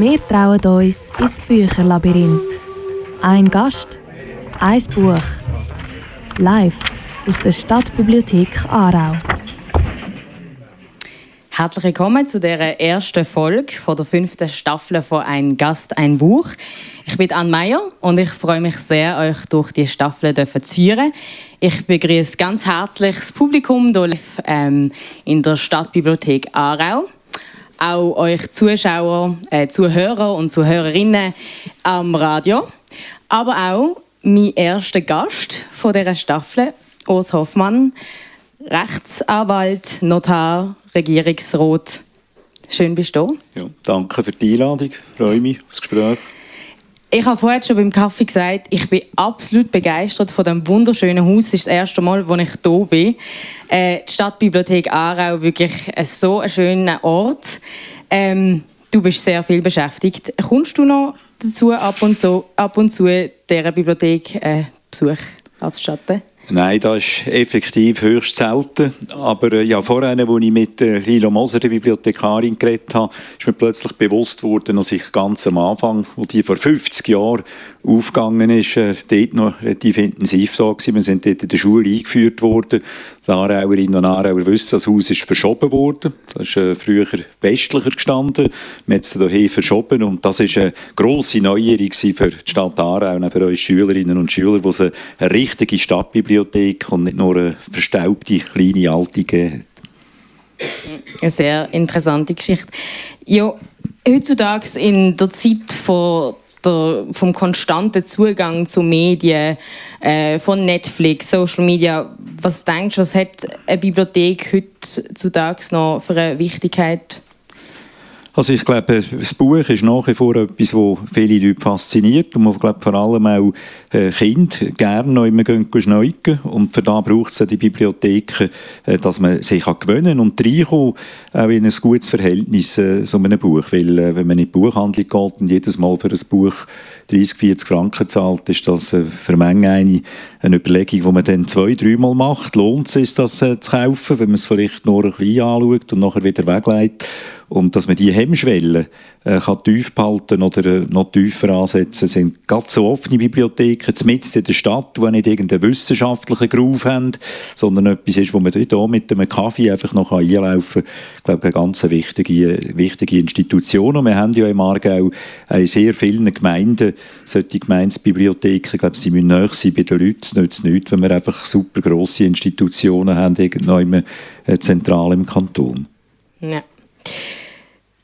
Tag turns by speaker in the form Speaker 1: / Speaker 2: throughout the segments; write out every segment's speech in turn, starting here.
Speaker 1: Wir trauen uns ins Bücherlabyrinth. Ein Gast, ein Buch. Live aus der Stadtbibliothek Aarau.
Speaker 2: Herzlich willkommen zu der ersten Folge von der fünften Staffel von Ein Gast, ein Buch. Ich bin Anne Meyer und ich freue mich sehr, euch durch die Staffel zu führen. Ich begrüße ganz herzlich das Publikum hier ähm, in der Stadtbibliothek Aarau. Auch euch Zuschauer, äh, Zuhörer und Zuhörerinnen am Radio. Aber auch mein erster Gast von dieser Staffel, Urs Hoffmann, Rechtsanwalt, Notar, Regierungsrat. Schön bist du
Speaker 3: Ja, danke für die Einladung. Freue mich aufs Gespräch.
Speaker 2: Ich habe vorhin schon beim Kaffee gesagt, ich bin absolut begeistert von dem wunderschönen Haus. Es ist das erste Mal, wo ich hier bin. Äh, die Stadtbibliothek Aarau, wirklich so ein schöner Ort. Ähm, du bist sehr viel beschäftigt. Kommst du noch dazu, ab und zu, ab und zu dieser Bibliothek äh, Besuch abzustatten?
Speaker 3: Nein, das ist effektiv höchst selten. Aber äh, ja, vorhin, als ich mit äh, Lilo Moser, der Bibliothekarin, geredet habe, ist mir plötzlich bewusst worden, dass ich ganz am Anfang, wo die vor 50 Jahren aufgegangen ist, äh, dort noch relativ intensiv da gewesen. Wir sind dort in der Schule eingeführt worden. Die Aarauerinnen und Aarauer wissen, das Haus ist verschoben worden. Das ist äh, früher westlicher gestanden. Wir haben es hierher verschoben und das ist eine grosse Neuerung für die Stadt Aarau und für unsere Schülerinnen und Schüler, wo es eine richtige Stadtbibliothek und nicht nur eine verstaubte, kleine, alte gegeben
Speaker 2: Eine sehr interessante Geschichte. Ja, heutzutage in der Zeit von der, vom konstanten Zugang zu Medien, äh, von Netflix, Social Media, was denkst du, was hat eine Bibliothek heutzutage noch für eine Wichtigkeit?
Speaker 3: Also ich glaube, das Buch ist nach wie vor etwas, das viele Leute fasziniert und man glaube vor allem auch äh, Kinder gerne noch immer schneuken und für das braucht es die Bibliotheken, äh, dass man sich kann gewöhnen und reinkommen auch in ein gutes Verhältnis äh, zu einem Buch, weil wenn man in die Buchhandlung geht und jedes Mal für ein Buch 30, 40 Franken zahlt, ist das für Menge eine, eine Überlegung, die man dann zwei, dreimal macht. Lohnt es sich, das zu kaufen, wenn man es vielleicht nur ein bisschen anschaut und nachher wieder weglegt? Und dass man die Hemmschwelle äh, kann tief behalten oder äh, noch tiefer ansetzen, sind ganz so offene Bibliotheken, mitten in der Stadt, die nicht irgendeinen wissenschaftlichen Groove haben, sondern etwas ist, wo man hier mit einem Kaffee einfach noch einlaufen kann. Ich glaube, eine ganz wichtige, wichtige Institution. Und wir haben ja im Aargau in sehr vielen Gemeinden solche Gemeinsbibliotheken. Ich glaube, sie müssen näher sein bei den Leuten. Es nützt nichts, wenn wir einfach super grosse Institutionen haben, irgendwo äh, zentral im Kanton.
Speaker 2: Ja.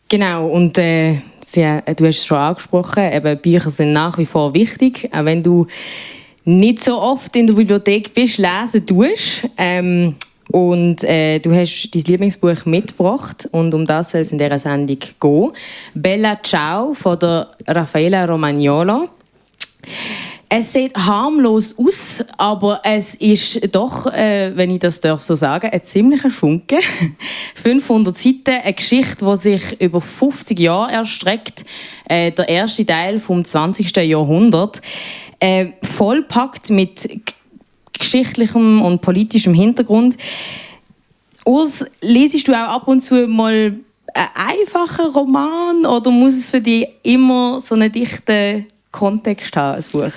Speaker 2: Genau, und äh, Sie, äh, du hast es schon angesprochen, eben Bücher sind nach wie vor wichtig, auch wenn du nicht so oft in der Bibliothek bist, lesen tust. Ähm, und äh, du hast dein Lieblingsbuch mitgebracht und um das soll es in dieser Sendung gehen. Bella Ciao von der Raffaella Romagnolo. Es sieht harmlos aus, aber es ist doch, äh, wenn ich das darf so sagen, ein ziemlicher Funke. 500 Seiten, eine Geschichte, die sich über 50 Jahre erstreckt. Äh, der erste Teil vom 20. Jahrhundert. Äh, vollpackt mit geschichtlichem und politischem Hintergrund. Urs, lesest du auch ab und zu mal einen einfachen Roman oder muss es für dich immer so einen dichten Kontext haben, ein Buch?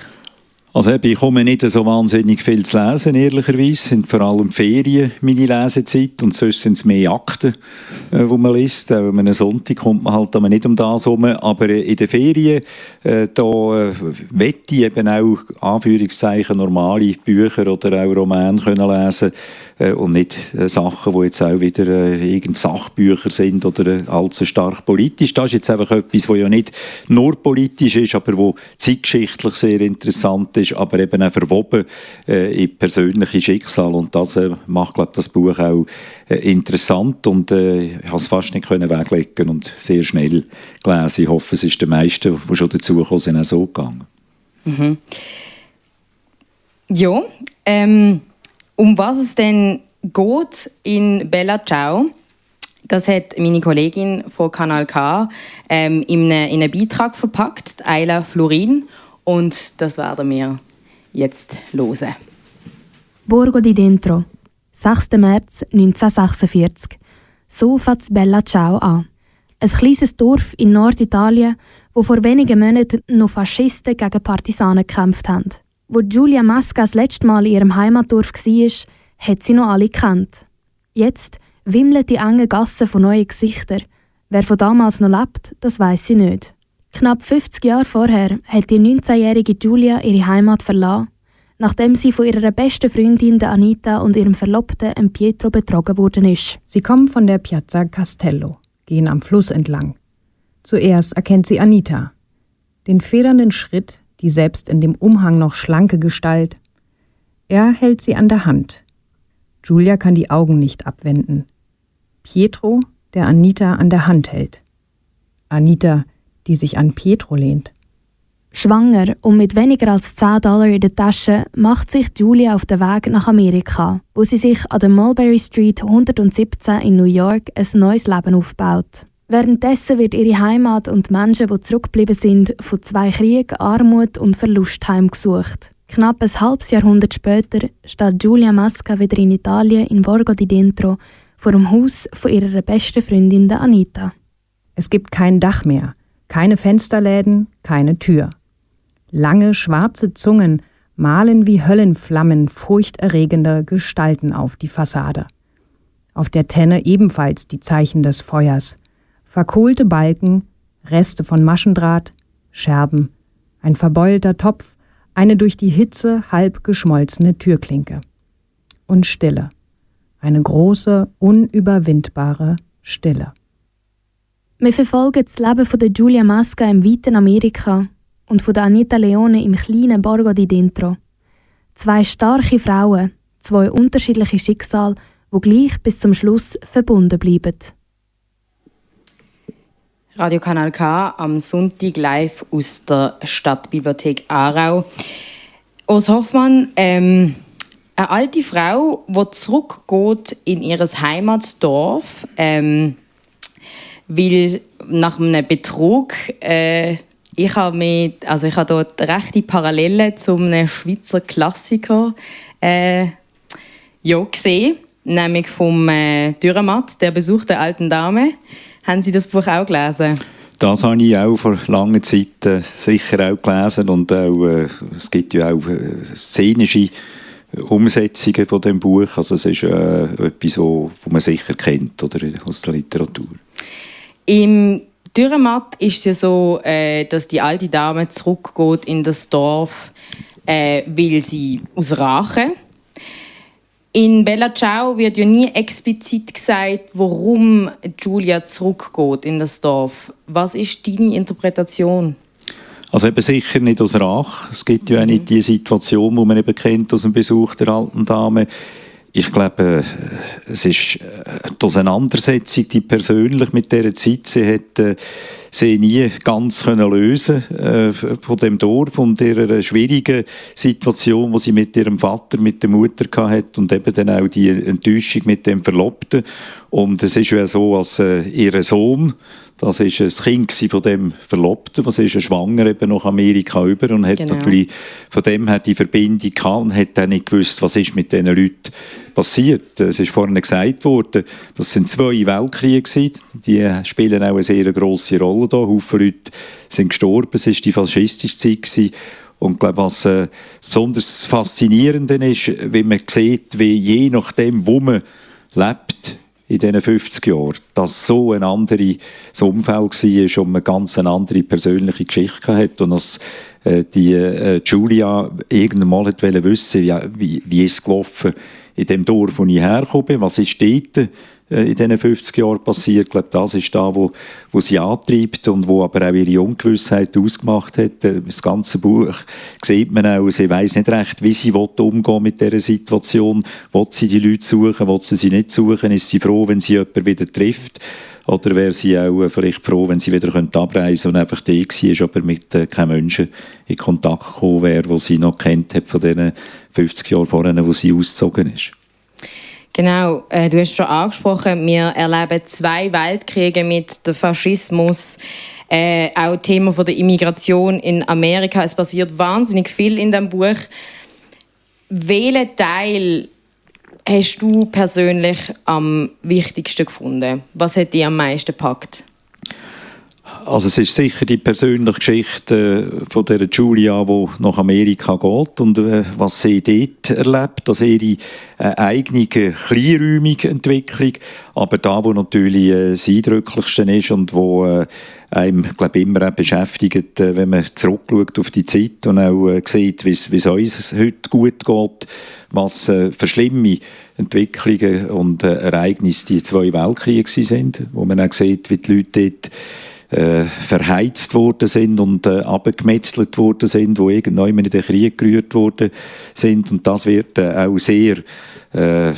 Speaker 3: Also ich komme nicht so wahnsinnig viel zu lesen, ehrlicherweise. Es sind vor allem Ferien meine Lesezeit und sonst sind es mehr Akten, äh, wo man liest. Auch an einem Sonntag kommt man halt nicht um das herum. Aber äh, in den Ferien, äh, da äh, wette ich eben auch, Anführungszeichen, normale Bücher oder auch Romane können lesen äh, und nicht äh, Sachen, die jetzt auch wieder äh, irgend Sachbücher sind oder äh, allzu stark politisch. Das ist jetzt einfach etwas, was ja nicht nur politisch ist, aber wo zeitgeschichtlich sehr interessant ist, aber eben auch verwoben äh, in persönliche Schicksal und das äh, macht, glaube das Buch auch äh, interessant und äh, ich habe es fast nicht können weglegen und sehr schnell gelesen. Ich hoffe, es ist den meisten, die schon dazugekommen sind, auch so gegangen.
Speaker 2: Mhm. Ja, ähm, um was es denn geht in Bella Ciao, das hat meine Kollegin von Kanal K ähm, in, einen, in einen Beitrag verpackt, Ayla Florin, und das werden wir jetzt hören.
Speaker 1: Borgo di Dentro, 6. März 1946. So fängt Bella Ciao an. Ein kleines Dorf in Norditalien, wo vor wenigen Monaten noch Faschisten gegen Partisanen gekämpft haben. Wo Giulia Masca das letzte Mal in ihrem Heimatdorf war, hat sie noch alle kennt. Jetzt wimmeln die engen Gassen von neuen Gesichtern. Wer von damals noch lebt, das weiß sie nicht. Knapp 50 Jahre vorher hat die 19-jährige Giulia ihre Heimat verlassen, nachdem sie von ihrer besten Freundin Anita und ihrem Verlobten Pietro betrogen worden ist.
Speaker 4: Sie kommen von der Piazza Castello, gehen am Fluss entlang. Zuerst erkennt sie Anita. Den federnden Schritt, die selbst in dem Umhang noch schlanke Gestalt. Er hält sie an der Hand. Julia kann die Augen nicht abwenden. Pietro, der Anita an der Hand hält. Anita, die sich an Pietro lehnt.
Speaker 1: Schwanger und mit weniger als 10 Dollar in der Tasche macht sich Julia auf den Weg nach Amerika, wo sie sich an der Mulberry Street 117 in New York ein neues Leben aufbaut. Währenddessen wird ihre Heimat und die Menschen, die zurückgeblieben sind, von zwei Kriegen, Armut und Verlust heimgesucht. Knapp ein halbes Jahrhundert später steht Giulia Masca wieder in Italien in Borgo di Dentro vor dem Haus von ihrer besten Freundin Anita.
Speaker 4: Es gibt kein Dach mehr, keine Fensterläden, keine Tür. Lange schwarze Zungen malen wie Höllenflammen furchterregende Gestalten auf die Fassade. Auf der Tenne ebenfalls die Zeichen des Feuers, verkohlte Balken, Reste von Maschendraht, Scherben, ein verbeulter Topf, eine durch die Hitze halb geschmolzene Türklinke. Und Stille. Eine große, unüberwindbare Stille.
Speaker 1: Wir verfolgen das Leben von der Giulia Masca im weiten Amerika und von der Anita Leone im kleinen Borgo di Dentro. Zwei starke Frauen, zwei unterschiedliche Schicksale, wo gleich bis zum Schluss verbunden bleiben.
Speaker 2: Radio Kanal K am Sonntag live aus der Stadtbibliothek Aarau. Urs Hoffmann, ähm, eine alte Frau, die zurückgeht in ihr Heimatdorf, ähm, weil nach einem Betrug äh, ich habe mit, also ich dort rechte Parallelen zum Schweizer Klassiker äh, ja, gesehen, nämlich vom äh, Dürrematt, der Besuch der alten Dame. Haben Sie das Buch auch gelesen?
Speaker 3: Das habe ich auch vor langer Zeit äh, sicher auch gelesen und auch, äh, es gibt ja auch äh, szenische Umsetzungen von dem Buch. Also es ist äh, etwas, wo, wo man sicher kennt oder, aus der Literatur.
Speaker 2: Im Dürrematt ist es ja so, äh, dass die alte Dame zurückgeht in das Dorf, äh, weil sie aus Rache in Bella Ciao wird ja nie explizit gesagt, warum Julia zurückgeht in das Dorf. Was ist deine Interpretation?
Speaker 3: Also eben sicher nicht aus Rach. Es gibt ja auch nicht die Situation, die man eben kennt aus dem Besuch der alten Dame. Ich glaube, es ist äh, die Auseinandersetzung, die persönlich mit dieser Zeit, sie hat äh, sie nie ganz können lösen äh, von dem Dorf und ihrer schwierigen Situation, die sie mit ihrem Vater, mit der Mutter hatte und eben dann auch die Enttäuschung mit dem Verlobten. Und es ist ja so, als äh, ihr Sohn, das ist ein Kind von dem Verlobten, was ist schwanger eben nach Amerika über und hat genau. natürlich von dem her die Verbindung gehabt und hat dann nicht gewusst, was ist mit diesen Leuten passiert. Es ist vorhin gesagt worden, das sind zwei Weltkriege die spielen auch eine sehr grosse Rolle da. Haufen Leute sind gestorben, es war die faschistische Zeit gewesen. Und ich glaube, was äh, besonders faszinierend ist, wie man sieht, wie je nachdem, wo man lebt, in diesen 50 Jahren, dass so ein anderes Umfeld war und eine ganz andere persönliche Geschichte hat und dass äh, die äh, Julia irgendwann mal wissen, wie, wie, wie ist es gelaufen in dem Dorf, wo ich herkomme, was ist dort äh, in diesen 50 Jahren passiert. Ich glaube, das ist da, wo, wo sie antreibt und wo aber auch ihre Ungewissheit ausgemacht hat. Äh, das ganze Buch sieht man auch, sie weiß nicht recht, wie sie umgehen mit dieser Situation. Will sie die Leute suchen, will sie sie nicht suchen? Ist sie froh, wenn sie jemanden wieder trifft? Oder wäre sie auch vielleicht froh, wenn sie wieder abreisen könnte und einfach da war, aber mit äh, keinem Menschen in Kontakt gekommen wäre, den sie noch kennt hat von diesen 50 Jahren vorher, wo sie ausgezogen ist?
Speaker 2: Genau, äh, du hast schon angesprochen, wir erleben zwei Weltkriege mit dem Faschismus. Äh, auch Thema von der Immigration in Amerika. Es passiert wahnsinnig viel in dem Buch. Welchen Teil hast du persönlich am wichtigsten gefunden? Was hat dich am meisten gepackt?
Speaker 3: Also es ist sicher die persönliche Geschichte von der Julia, die nach Amerika geht und äh, was sie dort erlebt, dass ihre äh, eigene kleinräumige Entwicklung, aber da, wo natürlich äh, das Eindrücklichste ist und wo äh, einem, glaube immer auch beschäftigt, äh, wenn man zurückschaut auf die Zeit und auch äh, sieht, wie es uns heute gut geht, was äh, für schlimme Entwicklungen und äh, Ereignisse die zwei Weltkriege sind, wo man auch sieht, wie die Leute dort äh, verheizt worden sind und äh, abgemetzelt worden sind, wo irgendwann in den Krieg gerührt worden sind. Und das wird äh, auch sehr äh,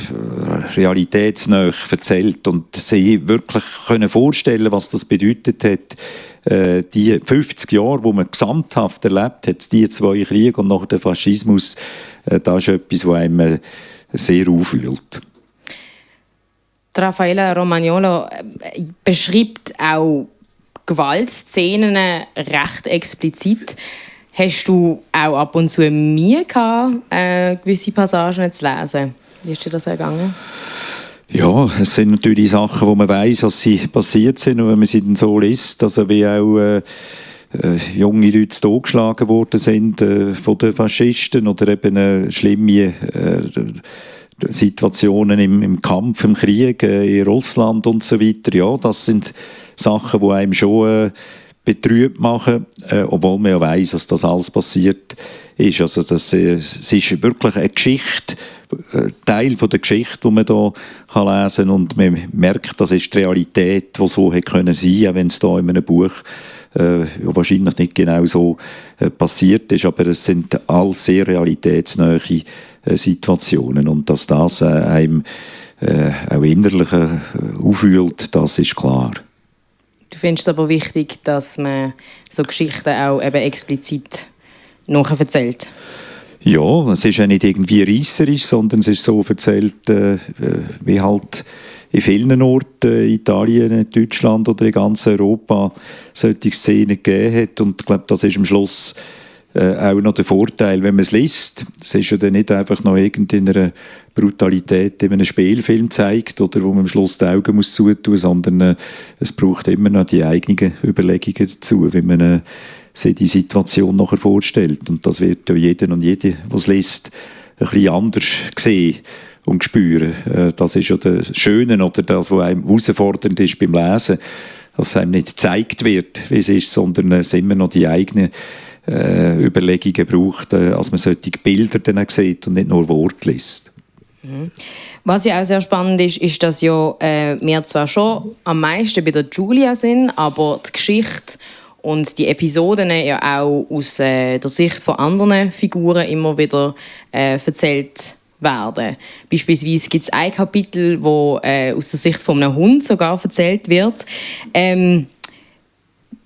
Speaker 3: realitätsnah erzählt und sie wirklich können vorstellen, was das bedeutet hat, äh, die 50 Jahre, wo man gesamthaft erlebt hat, die zwei Kriege und nach der Faschismus, äh, das ist etwas, was einem äh, sehr aufwühlt.
Speaker 2: Raffaella Romagnolo äh, beschreibt auch Gewaltszenen recht explizit. Hast du auch ab und zu Mühe gehabt, gewisse Passagen zu lesen? Wie ist dir das ergangen?
Speaker 3: Ja, es sind natürlich Sachen, wo man weiß, dass sie passiert sind und wenn man sie dann so liest, also wie auch äh, äh, junge Leute totgeschlagen worden sind äh, von den Faschisten oder eben äh, schlimme äh, Situationen im, im, Kampf, im Krieg äh, in Russland und so weiter. Ja, das sind Sachen, die einem schon äh, betrübt machen, äh, obwohl man ja weiß, dass das alles passiert ist. Also das, äh, es ist wirklich eine Geschichte, Teil von der Geschichte, die man hier kann lesen kann und man merkt, das ist die Realität, die so hätte können sein, auch wenn es da in einem Buch äh, wahrscheinlich nicht genau so äh, passiert ist, aber es sind alles sehr realitätsnahe äh, Situationen und dass das äh, einem äh, auch innerlich äh, auffühlt, das ist klar.
Speaker 2: Du findest es aber wichtig, dass man so Geschichten auch eben explizit erzählt?
Speaker 3: Ja, es ist ja nicht irgendwie reisserisch, sondern es ist so erzählt, äh, wie halt in vielen Orten, Italien, Deutschland oder in ganz Europa, solche Szenen gegeben hat. Und ich glaube, das ist am Schluss äh, auch noch der Vorteil, wenn man es liest. Es ist ja dann nicht einfach noch irgendeine Brutalität in einem Spielfilm zeigt oder wo man am Schluss die Augen muss zutun, sondern äh, es braucht immer noch die eigenen Überlegungen dazu, wie man äh, sich die Situation nachher vorstellt. Und das wird ja jeder und jede, es liest, ein bisschen anders sehen und spüren. Äh, das ist ja das Schöne oder das, was einem herausfordernd ist beim Lesen, dass es einem nicht gezeigt wird, wie es ist, sondern es immer noch die eigenen äh, Überlegungen braucht, äh, als man solche Bilder dann sieht und nicht nur Worte liest.
Speaker 2: Mhm. Was ja auch sehr spannend ist, ist, dass ja, äh, wir zwar schon am meisten bei der Julia sind, aber die Geschichte und die Episoden ja auch aus äh, der Sicht von anderen Figuren immer wieder äh, erzählt werden. Beispielsweise gibt es ein Kapitel, wo äh, aus der Sicht von einem Hund sogar erzählt wird. Ähm,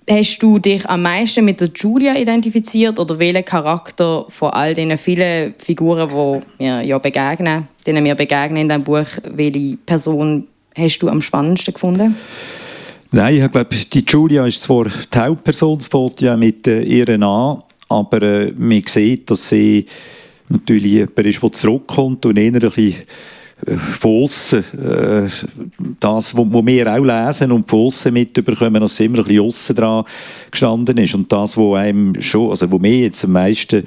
Speaker 2: Hast du dich am meisten mit der Julia identifiziert oder welchen Charakter von all den vielen Figuren, die wir ja begegnen, denen wir begegnen in diesem Buch, welche Person hast du am spannendsten gefunden?
Speaker 3: Nein, ich glaube, die Julia ist zwar die Hauptperson, es fällt ja mit äh, ihr an, aber äh, man sieht, dass sie natürlich jemand ist, der zurückkommt und eher ein bisschen äh, von äh, das, was wir auch lesen und von aussen mitbekommen, dass immer ein bisschen aussen dran gestanden ist. Und das, was einem schon, also wo mir jetzt am meisten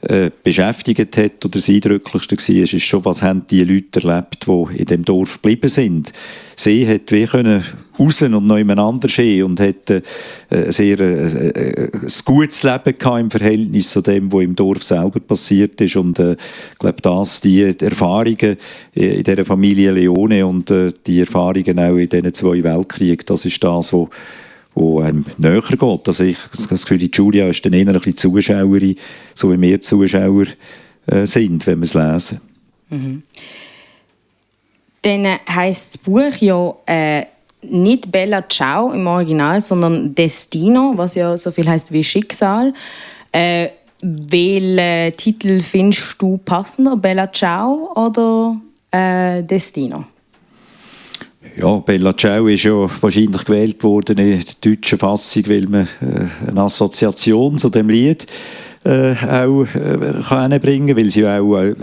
Speaker 3: äh, beschäftigt hat oder das Eindrücklichste war, ist schon, was haben die Leute erlebt, die in dem Dorf geblieben sind. Sie hat wie können raus und noch jemand hin und hat äh, sehr äh, ein gutes Leben im Verhältnis zu dem, was im Dorf selber passiert ist und äh, ich glaube, das, die Erfahrungen in dieser Familie Leone und äh, die Erfahrungen auch in diesen zwei Weltkriegen, das ist das, was wo einem näher geht. Also ich das Gefühl, Julia ist dann eher ein bisschen Zuschauerin, so wie wir Zuschauer äh, sind, wenn wir es lesen. Mhm.
Speaker 2: Dann heisst das Buch ja äh, nicht Bella Ciao im Original, sondern Destino, was ja so viel heißt wie Schicksal. Äh, welchen Titel findest du passender, Bella Ciao oder äh, Destino?
Speaker 3: Ja, Bella Ciao ist ja wahrscheinlich gewählt worden in der deutschen Fassung, weil man äh, eine Assoziation zu dem Lied äh, auch äh, kann bringen, weil sie auch äh,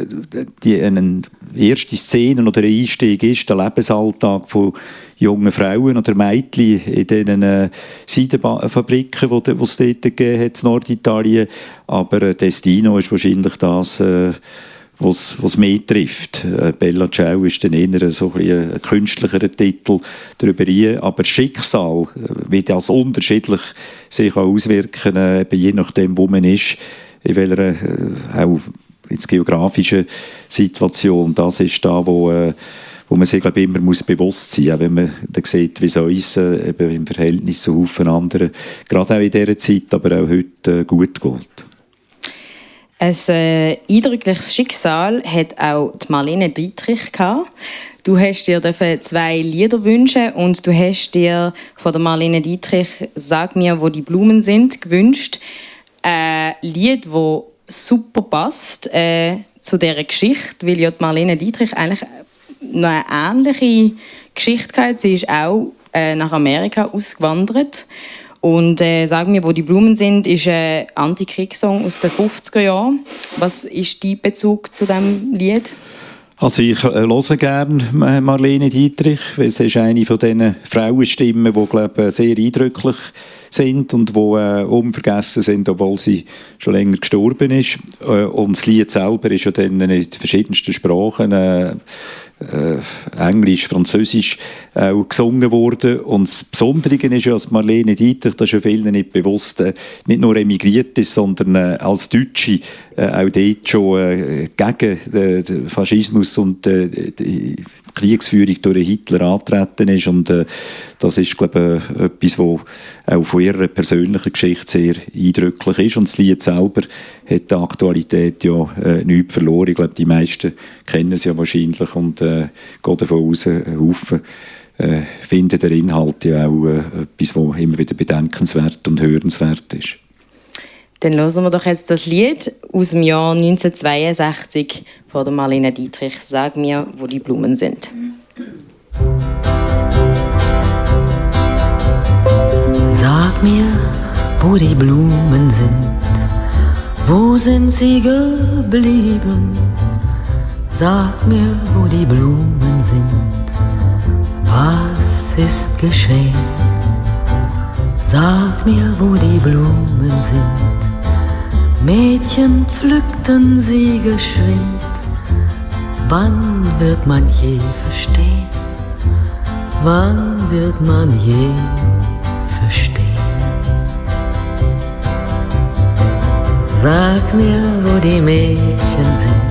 Speaker 3: die eine erste Szene oder ein Einstieg ist, der Lebensalltag von jungen Frauen oder Mädchen in diesen äh, Seidenfabriken, die es dort gegeben hat in Norditalien. Aber äh, Destino ist wahrscheinlich das, äh, was, was mehr trifft. Äh, Bella Ciao ist dann eher so ein, ein künstlicherer Titel darüber hin. Aber Schicksal, äh, wie das unterschiedlich sich auswirken kann, äh, je nachdem, wo man ist, in welcher äh, auch jetzt geografischen Situation, das ist da, wo äh, wo man sich glaube ich, immer muss bewusst sein muss, wenn man dann sieht, wie es uns eben im Verhältnis zu vielen anderen, gerade auch in dieser Zeit, aber auch heute äh, gut geht.
Speaker 2: Ein äh, eindrückliches Schicksal hat auch die Marlene Dietrich gehabt. Du hast dir zwei Lieder wünschen und du hast dir von der Marlene Dietrich «Sag mir, wo die Blumen sind» gewünscht. Ein Lied, das super passt äh, zu dieser Geschichte, weil ja die Marlene Dietrich eigentlich noch eine ähnliche Geschichte gehabt. Sie ist auch äh, nach Amerika ausgewandert und äh, «Sag mir, wo die Blumen sind» ist ein Antikriegssong aus den 50er Jahren. Was ist dein Bezug zu diesem Lied?
Speaker 3: Also ich äh, höre gerne Marlene Dietrich, weil sie ist eine von diesen Frauenstimmen, die glaube sehr eindrücklich sind und die äh, unvergessen sind, obwohl sie schon länger gestorben ist. Äh, und das Lied selber ist ja dann in verschiedensten Sprachen äh, äh, Englisch, Französisch äh, gesungen worden. Und das Besondere ist ja, dass Marlene Dietrich, das ist ja vielen nicht bewusst, äh, nicht nur emigriert ist, sondern äh, als Deutsche äh, auch dort schon äh, gegen den Faschismus und die Kriegsführung durch Hitler antreten ist. Und das ist, glaube ich, etwas, was auch von ihrer persönlichen Geschichte sehr eindrücklich ist. Und das Lied selber hat die Aktualität ja äh, nichts verloren. Ich glaube, die meisten kennen es ja wahrscheinlich und äh, gehen davon aus, ein Haufen äh, finden der Inhalt ja auch äh, etwas, was immer wieder bedenkenswert und hörenswert ist.
Speaker 2: Dann hören wir doch jetzt das Lied aus dem Jahr 1962 von der Marlene Dietrich. Sag mir, wo die Blumen sind.
Speaker 5: Sag mir, wo die Blumen sind. Wo sind sie geblieben? Sag mir, wo die Blumen sind. Was ist geschehen? Sag mir, wo die Blumen sind. Mädchen pflückten sie geschwind. Wann wird man je verstehen? Wann wird man je verstehen? Sag mir, wo die Mädchen sind.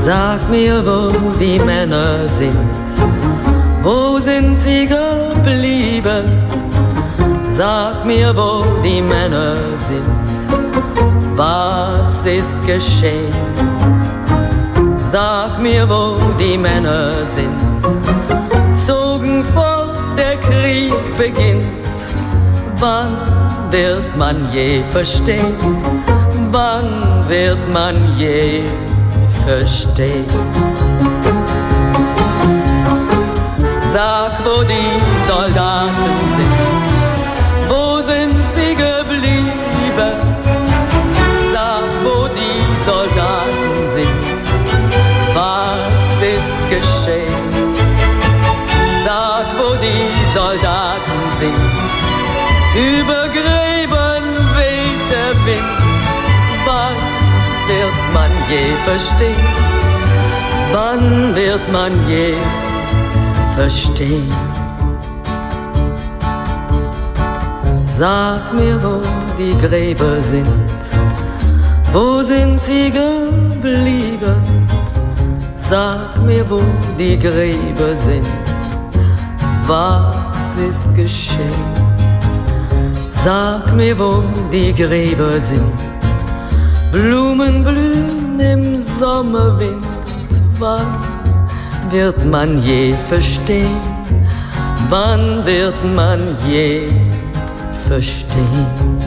Speaker 5: Sag mir, wo die Männer sind. Wo sind sie geblieben? Sag mir, wo die Männer sind was ist geschehen? Sag mir, wo die Männer sind, zogen fort, der Krieg beginnt. Wann wird man je verstehen? Wann wird man je verstehen? Sag, wo die Soldaten sind, wo sind sie geblieben? Soldaten sind. Was ist geschehen? Sag, wo die Soldaten sind. Über je verstehen? Wann wird man je verstehen? Sag mir, wo die Gräber sind wo sind sie geblieben? Sag mir, wo die Gräber sind. Was ist geschehen? Sag mir, wo die Gräber sind. Blumen blühen im Sommerwind. Wann wird man je verstehen? Wann wird man je verstehen?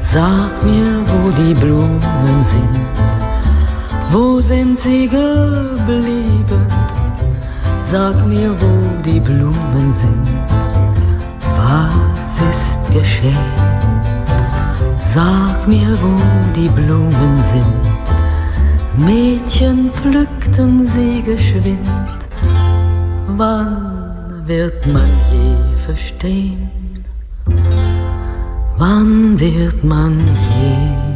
Speaker 5: Sag mir, wo die Blumen sind. Wo sind sie geblieben? Sag mir, wo die Blumen sind. Was ist geschehen? Sag mir, wo die Blumen sind. Mädchen pflückten sie geschwind. Wann wird man je verstehen? Wann wird man je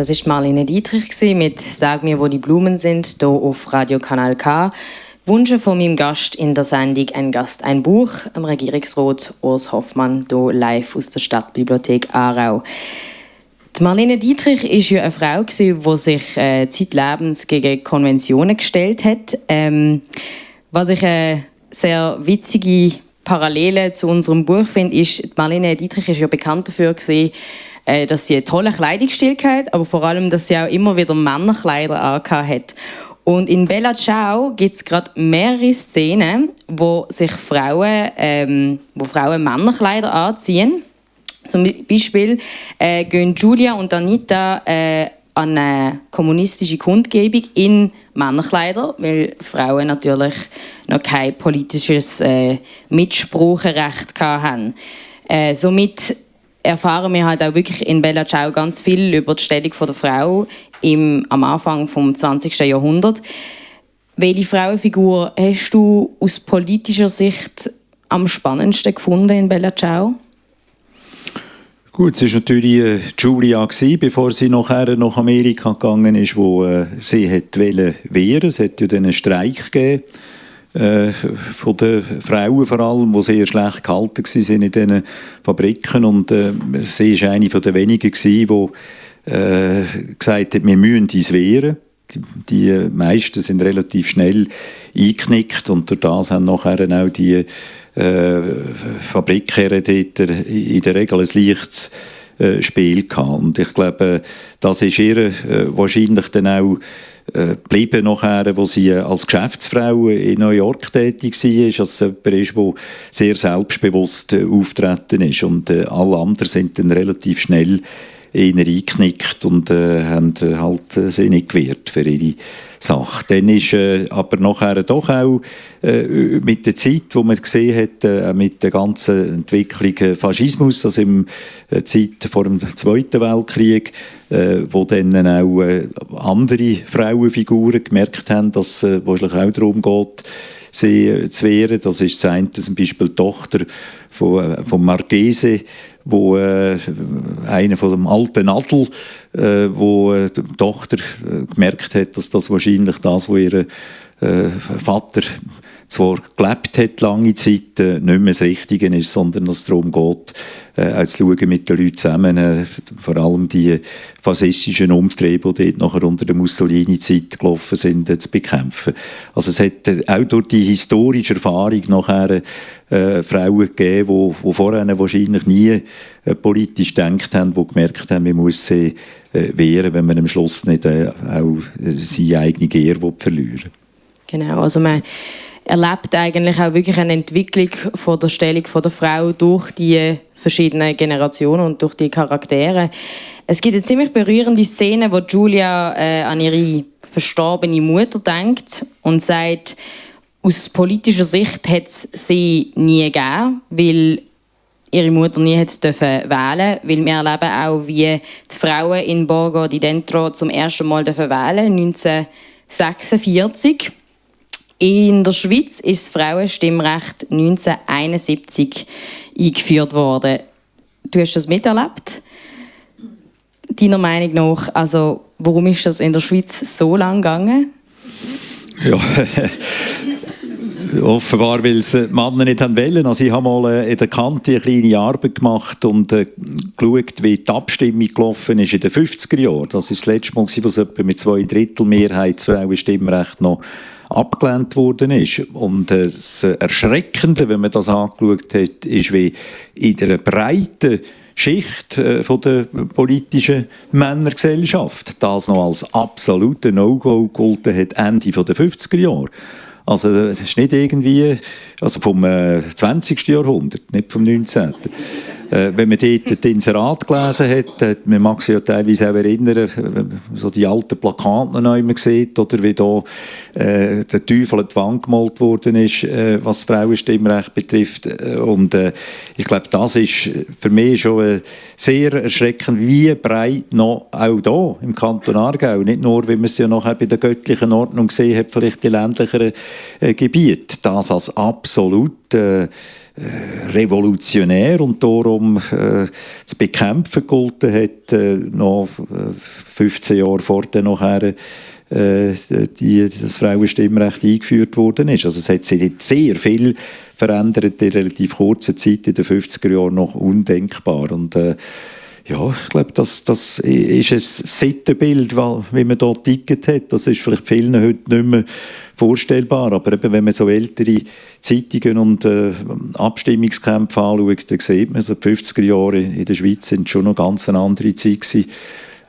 Speaker 2: Das ist Marlene Dietrich mit Sag mir, wo die Blumen sind, hier auf Radio Kanal K. Wünsche von meinem Gast in der Sendung Ein Gast, ein Buch, am Regierungsrat Urs Hoffmann, hier live aus der Stadtbibliothek Aarau. Die Marlene Dietrich war ja eine Frau, die sich äh, zeitlebens gegen Konventionen gestellt hat. Ähm, was ich eine sehr witzige Parallele zu unserem Buch finde, ist, Marlene Dietrich ist ja bekannt dafür gewesen, äh, dass sie einen tollen Kleidungsstil hat, aber vor allem, dass sie auch immer wieder Männerkleider hat. Und in Bella Ciao gibt es gerade mehrere Szenen, wo sich Frauen, ähm, wo Frauen Männerkleider anziehen. Zum Beispiel äh, gehen Julia und Anita äh, an eine kommunistische Kundgebung in Männerkleider, weil Frauen natürlich noch kein politisches äh, Mitspracherecht hatten. Äh, somit erfahren wir halt auch wirklich in Bella Ciao ganz viel über die Stellung der Frau im, am Anfang des 20. Jahrhunderts. Welche Frauenfigur hast du aus politischer Sicht am spannendsten gefunden in Bella Ciao?
Speaker 3: Gut, es war natürlich äh, Julia, bevor sie nachher nach Amerika gegangen ist, wo äh, sie wollte wehren. Es hat ja einen Streik gegeben, äh, von den Frauen vor allem, die sehr schlecht gehalten waren in diesen Fabriken. Und äh, sie war eine der wenigen, die äh, gesagt hat, wir müssen uns wehren. Die, die meisten sind relativ schnell eingeknickt und durch das haben nachher auch die äh, Fabrikherren dort in der Regel ein leichtes äh, Spiel gehabt. Und ich glaube, das ist ihr äh, wahrscheinlich dann auch äh, geblieben nachher, wo sie als Geschäftsfrau in New York tätig war, als jemand ist, der sehr selbstbewusst äh, auftreten ist. Und äh, alle anderen sind dann relativ schnell eher eingeknickt und äh, haben äh, halt äh, sich nicht gewehrt für ihre Sache. Dann ist äh, aber nachher doch auch äh, mit der Zeit, wo man gesehen hat, äh, mit der ganzen Entwicklung äh, Faschismus, also im äh, Zeit vor dem Zweiten Weltkrieg, äh, wo dann auch äh, andere Frauenfiguren gemerkt haben, dass es äh, wahrscheinlich auch darum geht, sie äh, zu wehren. Das ist das eine, zum Beispiel die Tochter von, äh, von Marchese, wo äh, einer von dem alten Adel, äh, wo äh, die Tochter äh, gemerkt hat, dass das wahrscheinlich das, was ihr äh, Vater zwar gelebt hat lange Zeit, äh, nicht mehr das Richtige ist, sondern dass es darum geht, äh, auch zu schauen mit den Leuten zusammen, äh, vor allem die faschistischen Umtriebe, die dort nachher unter der Mussolini-Zeit gelaufen sind, äh, zu bekämpfen. Also es hat äh, auch durch die historische Erfahrung nachher äh, Frauen gegeben, die, vorher wahrscheinlich nie äh, politisch gedacht haben, die gemerkt haben, man muss sie wehren, wenn man am Schluss nicht äh, auch äh, seine eigene Ehre verlieren.
Speaker 2: Genau, also man erlebt eigentlich auch wirklich eine Entwicklung von der Stellung von der Frau durch die verschiedenen Generationen und durch die Charaktere. Es gibt eine ziemlich berührende Szene, wo Julia äh, an ihre verstorbene Mutter denkt und sagt, aus politischer Sicht hat es sie nie gegeben, weil ihre Mutter nie hat dürfen wählen, weil wir erleben auch, wie die Frauen in Borgo di Dentro zum ersten Mal dürfen wählen, 1946. In der Schweiz ist das Frauenstimmrecht 1971 eingeführt worden. Du hast das miterlebt? Deiner Meinung nach, also warum ist das in der Schweiz so lang gegangen?
Speaker 3: Ja, offenbar, weil es Männer nicht haben wollen. Also ich habe mal äh, in der Kante eine kleine Arbeit gemacht und äh, geschaut, wie die Abstimmung gelaufen ist in den 50er Jahren. Das ist das letzte Mal, wo es etwa mit zwei Drittel Mehrheit das Frauenstimmrecht noch abgelehnt worden ist. Und das Erschreckende, wenn man das angeschaut hat, ist, wie in der breiten Schicht äh, von der politischen Männergesellschaft das noch als absolute No-Go gegolten hat Ende der 50er Jahre. Also das ist nicht irgendwie also vom äh, 20. Jahrhundert, nicht vom 19. Äh, wenn man dort den Inserat gelesen hat, hat man mag sich ja teilweise auch erinnern, so die alten Plakate noch immer sieht, oder wie da äh, der Teufel an die Wand gemalt worden ist, äh, was Frauenstimmrecht betrifft. Und äh, ich glaube, das ist für mich schon äh, sehr erschreckend, wie breit noch auch da im Kanton Aargau, nicht nur, wie man es ja nachher bei der göttlichen Ordnung gesehen hat, vielleicht die ländlicheren äh, Gebiete, das als absolut revolutionär und darum äh, zu bekämpfen gegolten hat, äh, noch 15 äh, Jahre vor der nachher äh, die, das Frauenstimmrecht eingeführt worden ist. Also es hat sich sehr viel verändert in relativ kurzer Zeit, in den 50er Jahren noch undenkbar. Und äh, ja, ich glaube, das, das ist ein Sittenbild, wie man dort ticket hat. Das ist vielleicht vielen heute nicht mehr vorstellbar. Aber eben, wenn man so ältere Zeitungen und äh, Abstimmungskämpfe anschaut, dann sieht man, so die 50er Jahre in der Schweiz sind schon noch ganz eine andere Zeit gewesen.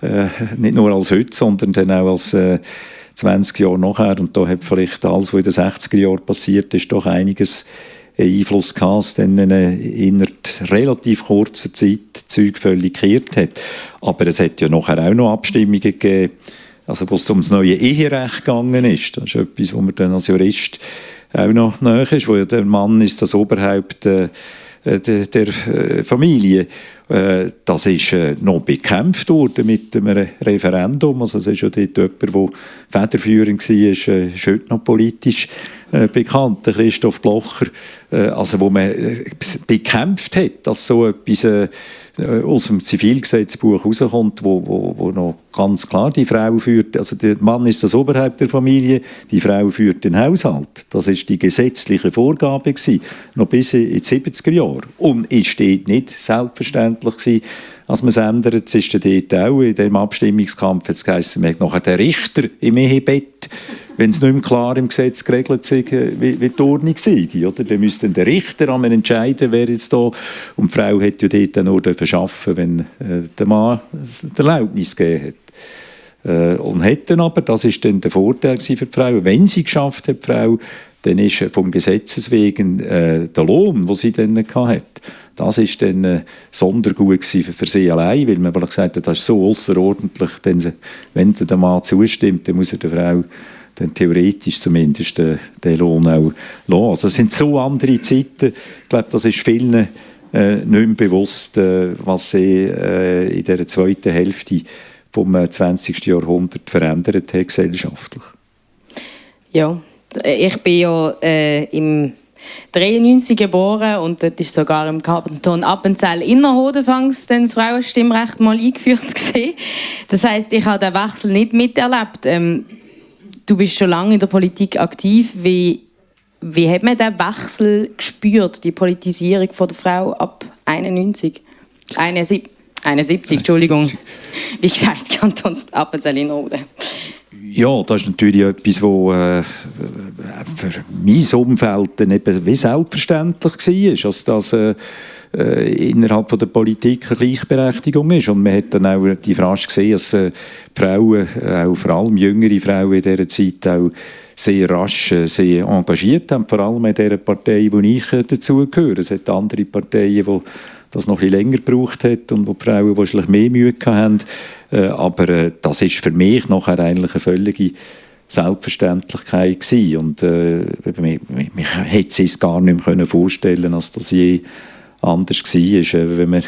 Speaker 3: Äh, nicht nur als heute, sondern dann auch als äh, 20 Jahre nachher. Und da hat vielleicht alles, was in den 60er Jahren passiert ist, doch einiges Einfluss gehabt, dann in relativ kurzer Zeit Zeug völlig gekehrt hat. Aber es hat ja nachher auch noch Abstimmungen gegeben, also wo es um das neue Eherecht gegangen ist. Das ist etwas, wo man dann als Jurist auch noch näher ist, wo ja der Mann ist das Oberhaupt äh, der, der äh, Familie. Äh, das ist äh, noch bekämpft worden mit einem Referendum. Also es ist ja dort jemand, der federführend war, ist, ist heute noch politisch bekannt, der Christoph Blocher. Also wo man bekämpft hat, dass so etwas äh, aus dem Zivilgesetzbuch rauskommt, wo, wo, wo noch ganz klar die Frau führt, also der Mann ist das Oberhaupt der Familie, die Frau führt den Haushalt. Das ist die gesetzliche Vorgabe gewesen, noch bis in die 70er Jahre. Und es steht nicht selbstverständlich gewesen, als man es ändert. Es ist dort auch in dem Abstimmungskampf jetzt geheißen, man hat nachher den Richter im Ehebett wenn es nicht mehr klar im Gesetz geregelt sei, wie, wie die Ordnung sei. Oder? Dann müsste der Richter einmal entscheiden, wer jetzt da... Und die Frau hätte ja dort nur verschaffen wenn äh, der Mann die Erlaubnis gegeben hat. Äh, und hätten aber, das ist dann der Vorteil für die Frau, wenn sie geschafft hat, die Frau, dann ist vom Gesetzes wegen äh, der Lohn, den sie dann hatte, das ist dann äh, sondergut für, sie allein, weil man gesagt hat, das ist so außerordentlich, wenn der Mann zustimmt, dann muss er der Frau dann theoretisch zumindest den, den Lohn auch lassen. Also es sind so andere Zeiten. Ich glaube, das ist vielen äh, nicht mehr bewusst, äh, was sie äh, in der zweiten Hälfte vom 20. Äh, Jahrhundert verändert hat gesellschaftlich.
Speaker 2: Ja, ich bin ja äh, im 93 geboren und dort ist sogar im Kanton Appenzell Innerhodenfangs das Frauenstimmrecht mal eingeführt gesehen. Das heißt, ich habe den Wechsel nicht miterlebt. Ähm, du bist schon lange in der Politik aktiv. Wie, wie hat man den Wechsel gespürt, die Politisierung von der Frau ab 91? 71, 71 Entschuldigung. Wie gesagt, Kanton Appenzell-Innerrhoden.
Speaker 3: Ja, das ist natürlich etwas, was äh, für mein Umfeld dann eben wie selbstverständlich war. Also, dass, äh, äh, innerhalb von der Politik eine Gleichberechtigung ist. Und man hat dann auch die Frage gesehen, dass äh, Frauen, äh, auch vor allem jüngere Frauen in dieser Zeit auch sehr rasch äh, sehr engagiert haben, vor allem in der Partei, wo ich äh, dazugehöre. Es hat andere Parteien, die das noch ein länger gebraucht hat und wo die Frauen wahrscheinlich mehr Mühe hatten. Aber das ist für mich nachher eigentlich eine völlige Selbstverständlichkeit gewesen. Und äh, mich, mich hätte es gar nicht mehr vorstellen als das je anders war, äh, wenn man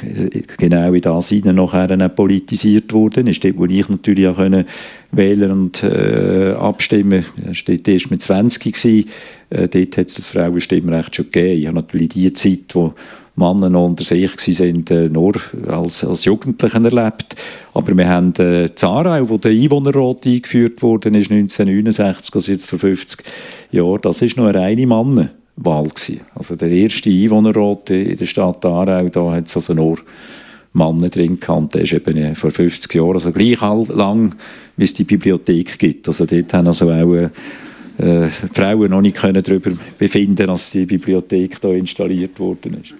Speaker 3: genau in das hinein nachher politisiert worden ist. Dort, wo ich natürlich auch können wählen und äh, abstimmen war erst mit 20 gewesen. Äh, dort hat es das Frauenstimmrecht schon gegeben. Ich habe natürlich die Zeit, wo Männer noch unter sich waren, äh, nur als, als Jugendlichen erlebt. Aber wir haben äh, Zarau, wo der Einwohnerrat eingeführt wurde, ist 1969, also jetzt vor 50 Jahren, das ist noch eine reine Männer. Wahl. Gewesen. Also der erste Einwohnerrat in der Stadt Aarau, da hat es also nur Männer drin gehabt. Der ist eben vor 50 Jahren, also gleich lang, wie es die Bibliothek gibt. Also dort haben also auch äh, Frauen noch nicht können darüber befinden dass die Bibliothek da installiert worden ist.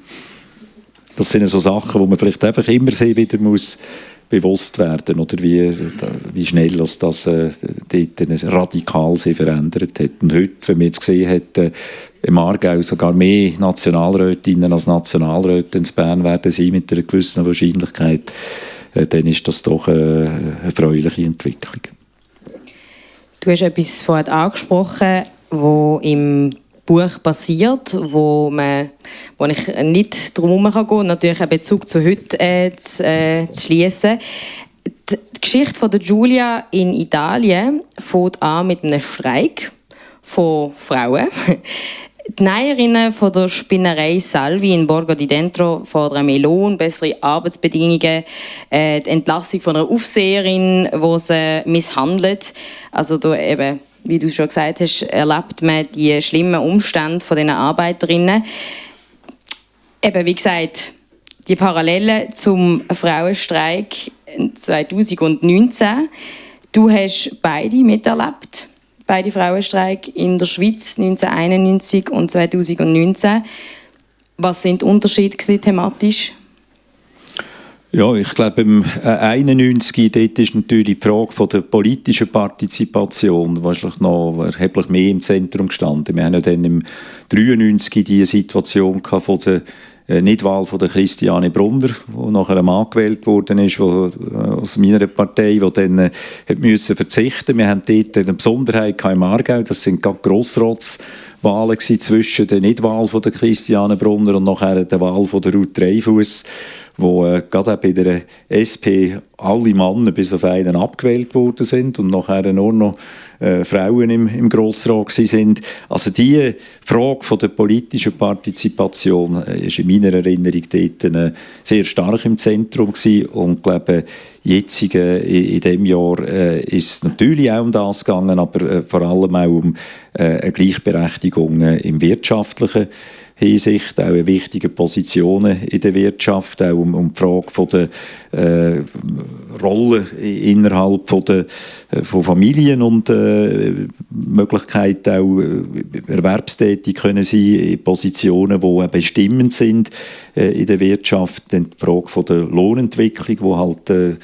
Speaker 3: Das sind so Sachen, wo man vielleicht einfach immer wieder muss bewusst werden oder wie, wie schnell das, das äh, dort radikal sich verändert hat. Und heute, wenn man jetzt gesehen hat, äh, im Aargau sogar mehr Nationalrätinnen als Nationalräte in Bern werden sein mit einer gewissen Wahrscheinlichkeit, äh, dann ist das doch äh, eine erfreuliche Entwicklung.
Speaker 2: Du hast etwas vorhin angesprochen, wo im Buch passiert, wo, man, wo ich nicht drum herum kann natürlich einen Bezug zu heute äh, zu, äh, zu schließen. Die, die Geschichte von der Giulia in Italien fängt an mit einem Streik von Frauen. Die Näherinnen von der Spinnerei Salvi in Borgo di Dentro fordern mehr Lohn, bessere Arbeitsbedingungen, äh, die Entlassung von einer Aufseherin, die sie misshandelt. Also da eben wie du schon gesagt hast, erlebt man die schlimmen Umstände von diesen Arbeiterinnen. Eben, wie gesagt, die Parallelen zum Frauenstreik 2019. Du hast beide miterlebt, beide Frauenstreik in der Schweiz 1991 und 2019. Was sind die Unterschiede thematisch?
Speaker 3: Ja, ich glaube, im 91 dort ist natürlich die Frage von der politischen Partizipation wahrscheinlich noch erheblich mehr im Zentrum gestanden. Wir haben ja dann im 93 die Situation von der äh, Nichtwahl von der Christiane Brunner, die nachher ein Mann gewählt worden ist, wo, äh, aus meiner Partei, die dann äh, müssen verzichten. Wir haben dort eine Besonderheit im Aargau, das sind gerade Grossratswahlen zwischen der Nichtwahl von der Christiane Brunner und nachher der Wahl von der Ruth Dreifuss wo äh, gerade bei der SP alle Männer bis auf einen abgewählt worden sind und nachher nur noch äh, Frauen im, im Grossrat sind. Also die Frage von der politischen Partizipation äh, ist in meiner Erinnerung dort äh, sehr stark im Zentrum gewesen und ich glaube, jetzt äh, in, dem Jahr äh, ist es natürlich auch um das gegangen, aber äh, vor allem auch um äh, eine Gleichberechtigung im wirtschaftlichen Hinsicht, auch in wichtigen Positionen in der Wirtschaft, auch um, um die Frage von der äh, Rolle innerhalb von, der, von Familien und äh, Möglichkeit auch äh, erwerbstätig können sein in Positionen, die bestimmend sind äh, in der Wirtschaft. Dann die Frage von der Lohnentwicklung, wo halt äh,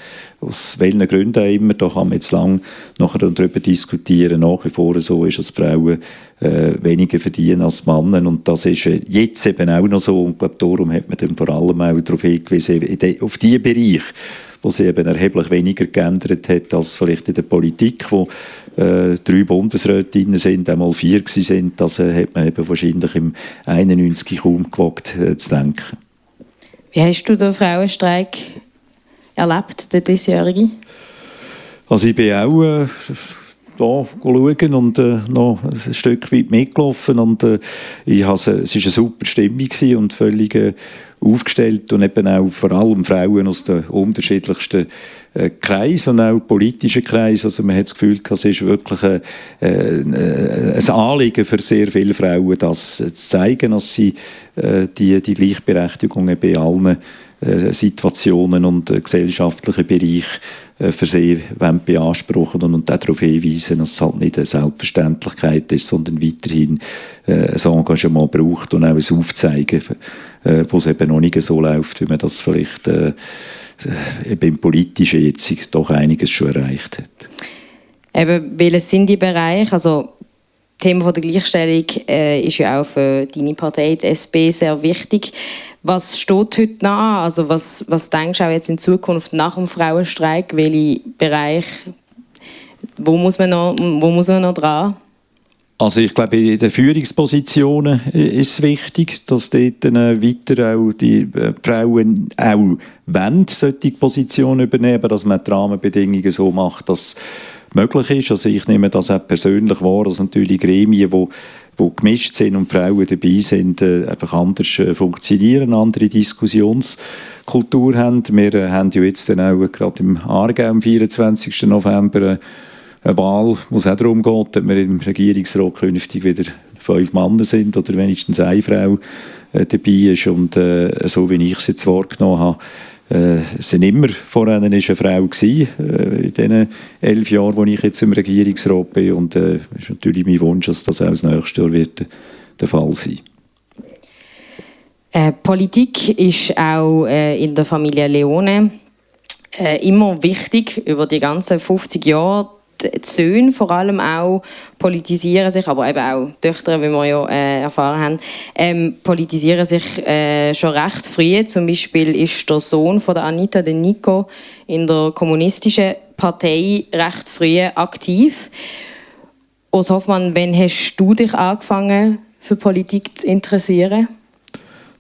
Speaker 3: aus welchen Gründen immer, da kann man jetzt lang nachher darüber diskutieren, nach wie vor so ist, dass Frauen äh, weniger verdienen als Männer. Und das ist äh, jetzt eben auch noch so. Und glaube, darum hat man dann vor allem auch darauf hingewiesen, auf diese Bereiche, wo sie eben erheblich weniger geändert hat als vielleicht in der Politik, wo äh, drei Bundesrätinnen sind, einmal vier sind, das äh, hat man eben wahrscheinlich im 91 kaum gewagt äh, zu denken.
Speaker 2: Wie hast du den Frauenstreik erlebt, der diesjährige?
Speaker 3: Also ich bin auch äh, da schauen und äh, noch ein Stück weit mitgelaufen und äh, ich has, es war eine super Stimmung und völlig äh, aufgestellt und eben auch vor allem Frauen aus den unterschiedlichsten äh, Kreisen und auch politischen Kreisen. Also man hat das Gefühl, es ist wirklich ein, äh, ein Anliegen für sehr viele Frauen, das zu zeigen, dass sie äh, die, die Gleichberechtigung bei allen Situationen und äh, gesellschaftlichen Bereichen äh, für sie beanspruchen und, darauf hinweisen, dass es halt nicht eine Selbstverständlichkeit ist, sondern weiterhin äh, ein Engagement braucht und auch ein Aufzeigen, äh, wo es eben noch nicht so läuft, wie man das vielleicht äh, im Politischen jetzt doch einiges schon erreicht hat.
Speaker 2: Eben, welche sind die Bereiche? Also Thema der Gleichstellung äh, ist ja auch für deine Partei, die SP, sehr wichtig. Was steht heute noch? Also was, was denkst du auch jetzt in Zukunft nach dem Frauenstreik? Welche Bereich, wo muss man noch, wo muss man noch dran?
Speaker 3: Also ich glaube, in den Führungspositionen ist es wichtig, dass dort äh, weiter auch die äh, Frauen auch wollen, solche Positionen übernehmen, dass man die Rahmenbedingungen so macht, dass möglich ist. Also ich nehme das auch persönlich wahr, dass natürlich Gremien, die wo gemischt sind und Frauen dabei sind, äh, einfach anders äh, funktionieren, andere Diskussionskultur haben. Wir äh, haben ja jetzt dann auch gerade im Aargau am 24. November eine Wahl, wo es auch darum geht, dass wir im Regierungsrat künftig wieder fünf Männer sind oder wenigstens eine Frau dabei ist. Und äh, so wie ich es jetzt wahrgenommen habe, es sind immer vorher eine Frau gewesen, äh, in den elf Jahren, wo ich jetzt im Regierungsrat bin. Und es äh, ist natürlich mein Wunsch, dass das auch das nächste Jahr wird der Fall sein.
Speaker 2: Äh, Politik ist auch äh, in der Familie Leone äh, immer wichtig über die ganzen 50 Jahre die Söhne vor allem auch politisieren sich, aber eben auch Töchter, wie wir ja äh, erfahren haben, ähm, politisieren sich äh, schon recht früh. Zum Beispiel ist der Sohn von der Anita, der Nico, in der kommunistischen Partei recht früh aktiv. Urs Hoffmann, wann hast du dich angefangen, für Politik zu interessieren?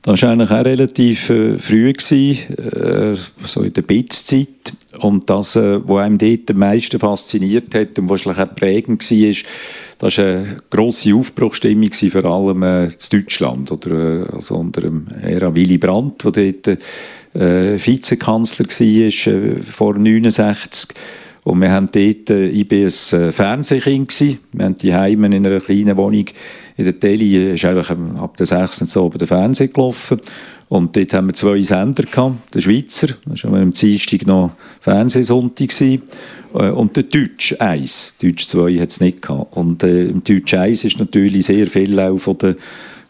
Speaker 3: Das war eigentlich auch relativ äh, früh, gewesen, äh, so in der Bitzzeit. Und das, äh, was einem dort am meisten fasziniert hat und was auch prägend war, das war eine grosse Aufbruchstimmung, vor allem äh, in Deutschland. Oder, äh, also unter dem Ära Willy Brandt, der dort äh, Vizekanzler war äh, vor 1969. Und wir haben dort, äh, ich war ein äh, Fernsehkind, wir haben die Heimen in einer kleinen Wohnung in der Tele, ist eigentlich ab der 6. oben der Fernseher gelaufen. Und dort haben wir zwei Sender gehabt, der Schweizer, das war am Dienstag noch Fernsehsonntag, äh, und der Deutsch 1. Deutsch 2 hat es nicht gehabt. Und äh, im Deutsch 1 ist natürlich sehr viel auch von der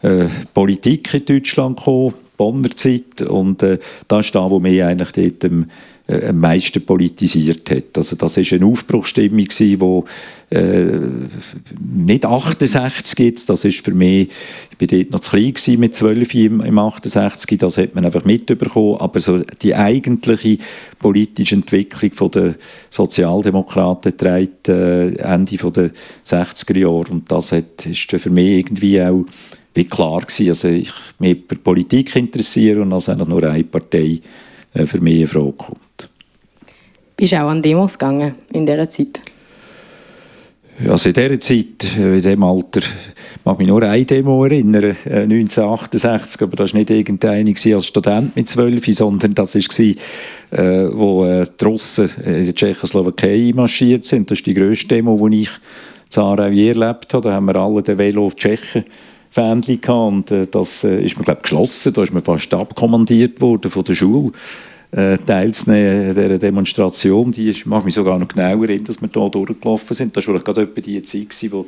Speaker 3: äh, Politik in Deutschland gekommen, Bonner Zeit. Und äh, das ist da, wo wir eigentlich dort ähm, äh, am meisten politisiert hat. Also das ist eine Aufbruchsstimmung die äh, nicht 68 gibt. Das ist für mich, ich bin dort noch zu klein gewesen, mit 12 im, im 68, das hat man einfach mitbekommen. Aber so die eigentliche politische Entwicklung der Sozialdemokraten trägt äh, Ende der 60er Jahre und das hat, ist für mich irgendwie auch wie klar gewesen. Also ich mich für Politik interessiere und also nur eine Partei äh, für mich in Frage kommt.
Speaker 2: Bist auch an Demos gegangen in dieser Zeit?
Speaker 3: Also in dieser Zeit, äh, in diesem Alter, mag mich nur eine Demo erinnern, 1968, äh, aber das war nicht irgendeine als Student mit 12, sondern das war, äh, wo die Russen in der Tschechoslowakei marschiert sind. Das ist die grösste Demo, die ich in Aarau erlebt habe. Da haben wir alle den Velo Tschechen Fähnchen und das ist mir glaube geschlossen. Da ist man fast abkommandiert worden von der Schule äh, teilzunehmen dieser Demonstration. Die ist, mag mich sogar noch genau erinnern, dass wir hier durchgelaufen sind. Das war gerade etwa die Zeit, gewesen, wo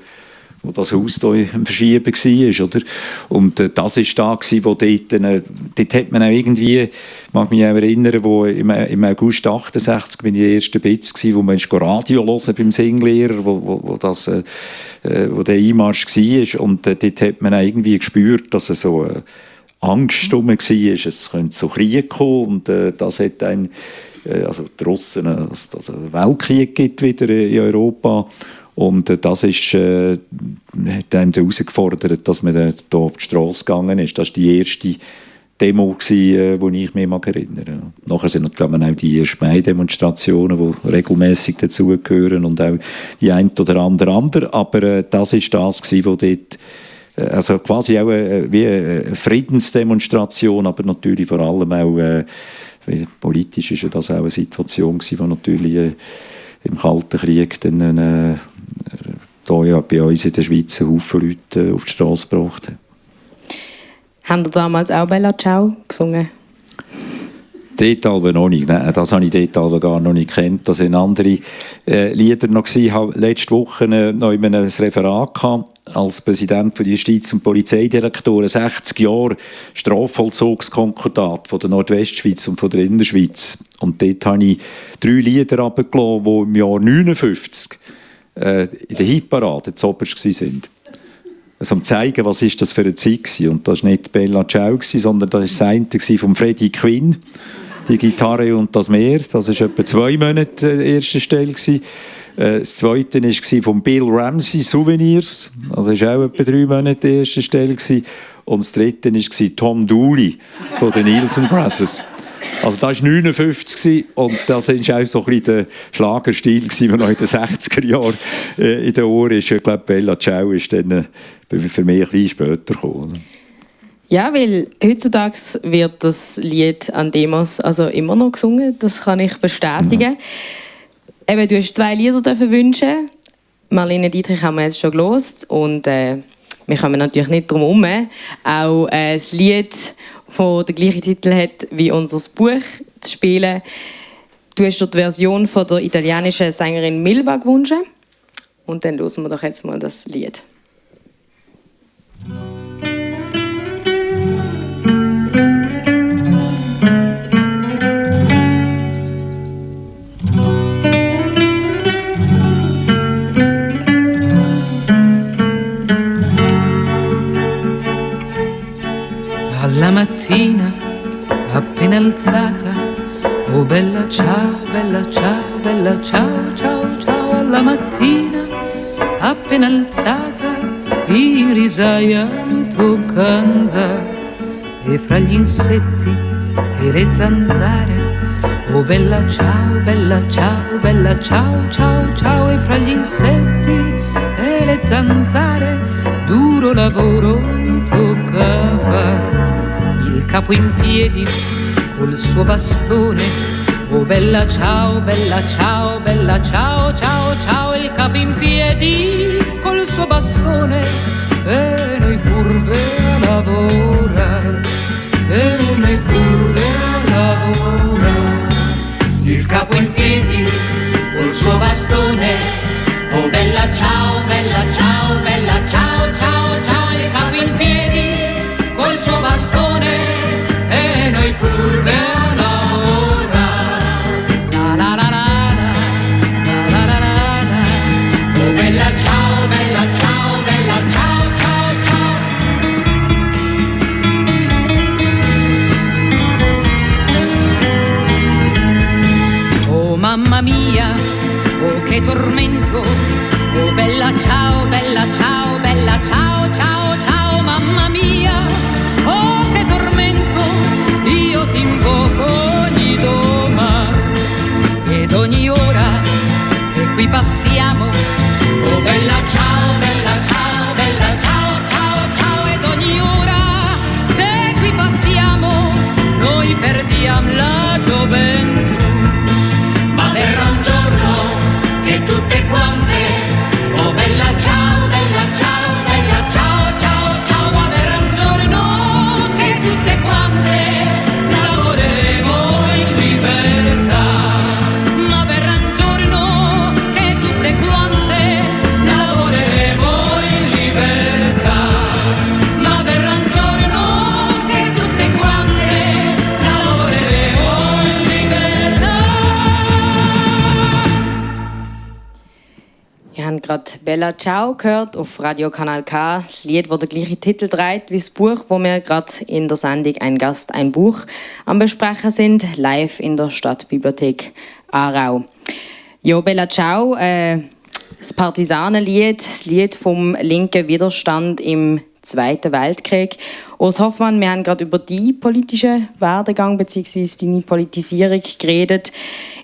Speaker 3: wo das Haus hier im Verschieben war, oder? Und äh, das war da, wo dort, äh, dort hat man auch irgendwie, mag mich auch erinnern, wo im, im August 68 bin ich der erste Bitz gewesen, wo man Radio hören beim Singlehrer, wo, wo, wo, das, äh, äh, wo der Einmarsch war. Und äh, dort hat man auch irgendwie gespürt, dass es so äh, Angst herum war, es könnte zu Krieg kommen und äh, das hat ein äh, also die Russen, äh, dass es einen Weltkrieg gibt wieder in Europa und äh, das ist, äh, hat einem herausgefordert, dass man da auf die Straße gegangen ist. Das war die erste Demo, die äh, ich mich erinnere. Nachher sind natürlich auch die Speidemonstrationen, die regelmäßig dazugehören und auch die ein oder andere andere. Aber äh, das ist das, was dort äh, also quasi auch eine, wie eine Friedensdemonstration, aber natürlich vor allem auch äh, politisch ist ja das auch eine Situation gewesen, die natürlich äh, im Kalten Krieg dann äh, da ja bei uns in der Schweiz einen Haufen Leute äh, auf die Straße gebracht hat.
Speaker 2: Haben Sie damals auch Bella Ciao gesungen?
Speaker 3: Dort aber noch nicht. Nein, das habe ich dort gar noch nicht kennt. Das sind andere äh, Lieder noch gewesen. Ich habe letzte Woche äh, noch in einem Referat gehabt, als Präsident der Justiz- und Polizeidirektoren 60 Jahre Strafvollzugskonkordat von der Nordwestschweiz und von der Innerschweiz. Und dort habe ich drei Lieder abgelassen, die im Jahr 59 äh, in der Hitparade zu oberst waren. Also um zu zeigen, was ist das für eine Zeit war. Und das war nicht Bella Ciao, sondern das war das eine von Freddie Quinn die Gitarre und das Meer. Das war etwa zwei Monate die erste Stelle. Äh, das zweite war von Bill Ramsey, Souvenirs. Das war auch etwa drei Monate die erste Stelle. Und das dritte war Tom Dooley von den Nielsen Brothers. Also das war 59 und das war auch so ein bisschen der Schlagerstil, der noch in den 60er Jahren äh, in den Ohren ist. Ich glaube, Bella Ciao ist dann äh, für mich ein bisschen später gekommen.
Speaker 2: Ja, weil heutzutage wird das Lied an Demos also immer noch gesungen, das kann ich bestätigen. Ja. Eben, du hast zwei Lieder dürfen wünschen. Marlene Dietrich haben wir jetzt schon gelost und äh, wir kommen natürlich nicht drum herum, auch äh, das Lied, das den gleichen Titel hat wie unser Buch zu spielen. Du hast dir die Version von der italienischen Sängerin Milva gewünscht. Und dann hören wir doch jetzt mal das Lied.
Speaker 6: Alla mattina, appena alzata, oh bella ciao, bella ciao, bella ciao, ciao, ciao, alla mattina, appena alzata, in risaia mi tocca andare e fra gli insetti e le zanzare, oh bella ciao, bella ciao, bella ciao, ciao, ciao, e fra gli insetti e le zanzare, duro lavoro mi tocca fare capo in piedi col suo bastone. Oh bella ciao, bella ciao, bella ciao, ciao, ciao, il capo in piedi col suo bastone. E noi curve a lavorare, e noi curve a lavorare. Il capo in piedi col suo bastone. Oh bella ciao, Bella Ciao
Speaker 2: gehört auf Radio Kanal K. Das Lied, das den gleichen Titel trägt wie das Buch, wo wir gerade in der Sendung «Ein Gast, ein Buch» am Besprechen sind, live in der Stadtbibliothek Aarau. Ja, Bella Ciao, äh, das Partisanenlied, das Lied vom linken Widerstand im Zweiten Weltkrieg. Urs Hoffmann, wir haben gerade über die politischen Werdegang bzw. deine Politisierung geredet.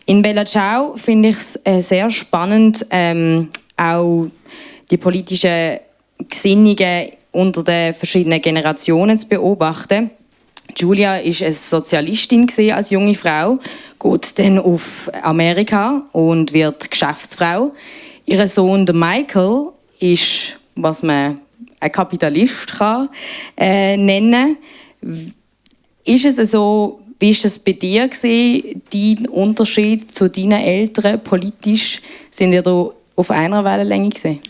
Speaker 2: In Bella Ciao finde ich es äh, sehr spannend, ähm, auch die politischen Gesinnungen unter den verschiedenen Generationen zu beobachten. Julia ist eine Sozialistin als junge Frau, geht dann auf Amerika und wird Geschäftsfrau. Ihr Sohn Michael ist, was man ein Kapitalist kann, äh, nennen. Ist es so, wie ist das bei dir dein Unterschied zu deinen Eltern politisch? Sind ihr da auf einer Wellenlänge gewesen?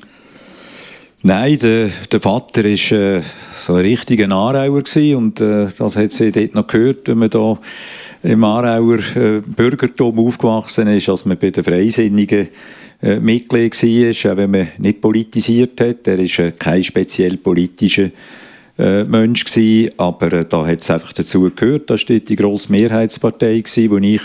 Speaker 3: Nein, der, der Vater war äh, so ein richtiger Aarauer gewesen und äh, das hat sie dort noch gehört, wenn man da im Aarauer äh, Bürgertum aufgewachsen ist, als man bei den Freisinnigen äh, Mitglied war, auch wenn man nicht politisiert hat. Er ist äh, kein speziell politischer äh, Mensch gewesen, aber äh, da hat es einfach dazu gehört. Da steht die grosse Mehrheitspartei gewesen, wo ich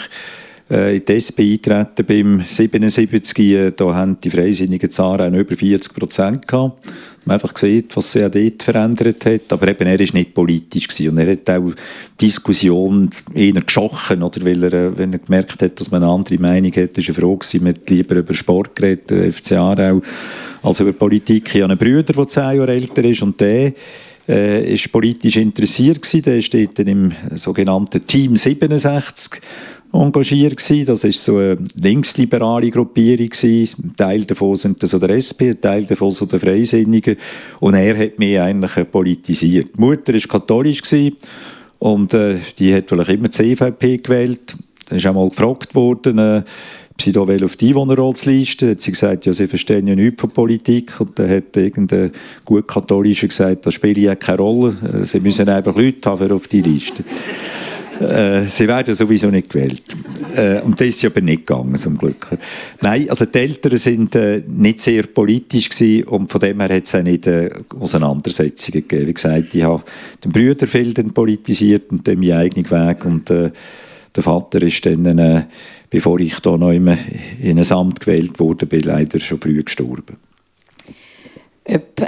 Speaker 3: äh, in die SP eintreten bin, 77, äh, da haben die Freisinnigen Zahlen über 40 Prozent gehabt. Man einfach sieht, was sich dort verändert hat. Aber eben, er war nicht politisch gewesen. und er hat auch die Diskussion eher geschochen, oder? Weil er, äh, wenn er gemerkt hat, dass man eine andere Meinung hat, ist er froh gewesen, man hat lieber über Sport geredet, FC Aarau, als über Politik. Ich habe einen Bruder, der zehn Jahre älter ist und der äh, ist politisch interessiert gewesen. Der steht dann im sogenannten Team 67 engagiert gewesen. Das ist so eine linksliberale Gruppierung gewesen. Ein Teil davon sind so der SP, ein Teil davon so der Freisinnigen. Und er hat mich eigentlich politisiert. Die Mutter ist katholisch gewesen und äh, die hat vielleicht immer die CVP gewählt. ist auch mal gefragt worden, äh, ob sie da auf die Einwohnerratsliste hat sie gesagt, ja, sie verstehen ja nichts von Politik und dann hat irgendein gut Katholischer gesagt, das spielt ja keine Rolle, äh, sie müssen einfach Leute haben auf die Liste. Äh, sie werden sowieso nicht gewählt. Äh, und das ist aber nicht gegangen, zum Glück. Nein, also die Eltern sind äh, nicht sehr politisch gewesen und von dem her hat es auch nicht äh, Auseinandersetzungen gegeben. Wie gesagt, ich habe den Brüder viel politisiert und dann meinen eigenen Weg und äh, der Vater ist dann, bevor ich da noch in ein Amt gewählt wurde, bin leider schon früh gestorben.
Speaker 2: Ob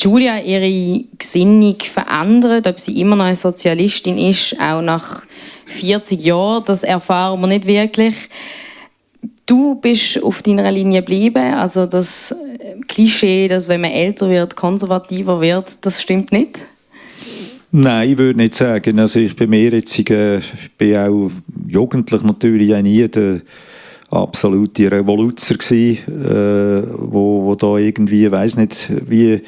Speaker 2: Julia ihre Gesinnung verändert, ob sie immer noch eine Sozialistin ist, auch nach 40 Jahren, das erfahren wir nicht wirklich. Du bist auf deiner Linie geblieben, also das Klischee, dass wenn man älter wird, konservativer wird, das stimmt nicht?
Speaker 3: Nein, ich würde nicht sagen. Also ich bin mehr jetzt, äh, ich bin auch jugendlich natürlich auch nie der absolute Revoluzer gewesen, äh, wo, wo da irgendwie, weiß nicht, wie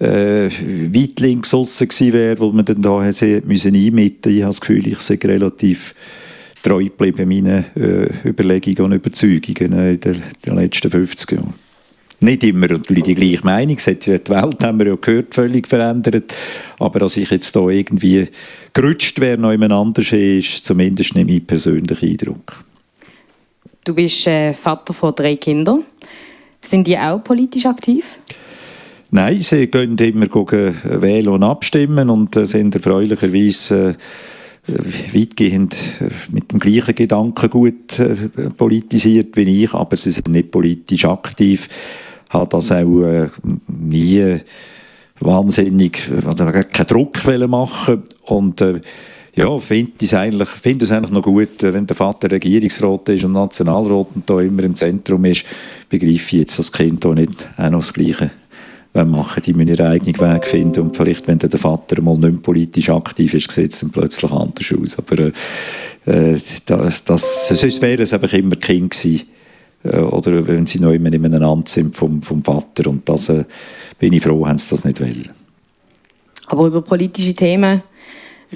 Speaker 3: äh, weit links aussen gewesen wäre, wo man dann da hätte müssen einmitten. Ich habe das Gefühl, ich sei relativ treu geblieben meinen äh, Überlegungen und Überzeugungen äh, in den, den letzten 50 Jahren. Nicht immer die gleiche Meinung. Die Welt, haben wir ja gehört, völlig verändert. Aber dass ich jetzt da irgendwie gerutscht wäre, noch jemand anders ist zumindest nicht mein persönlicher Eindruck.
Speaker 2: Du bist äh, Vater von drei Kindern. Sind die auch politisch aktiv?
Speaker 3: Nein, sie gehen immer gucken, wählen und abstimmen und äh, sind erfreulicherweise äh, weitgehend äh, mit dem gleichen Gedanken gut äh, politisiert wie ich, aber sie sind nicht politisch aktiv, hat das auch äh, nie wahnsinnig oder keinen Druck machen. Und äh, ja, finde es eigentlich, find eigentlich noch gut, wenn der Vater Regierungsrat ist und Nationalrat und da immer im Zentrum ist, begreife ich jetzt das Kind auch nicht auch noch das Gleiche machen, die müssen ihren eigenen Weg finden und vielleicht, wenn der Vater mal nicht politisch aktiv ist, sieht es dann plötzlich anders aus. Aber äh, äh das, das, sonst wäre es einfach immer Kind gewesen. Äh, oder wenn sie noch immer in einem Amt sind vom, vom Vater und das äh, bin ich froh, haben sie das nicht wollen.
Speaker 2: Aber über politische Themen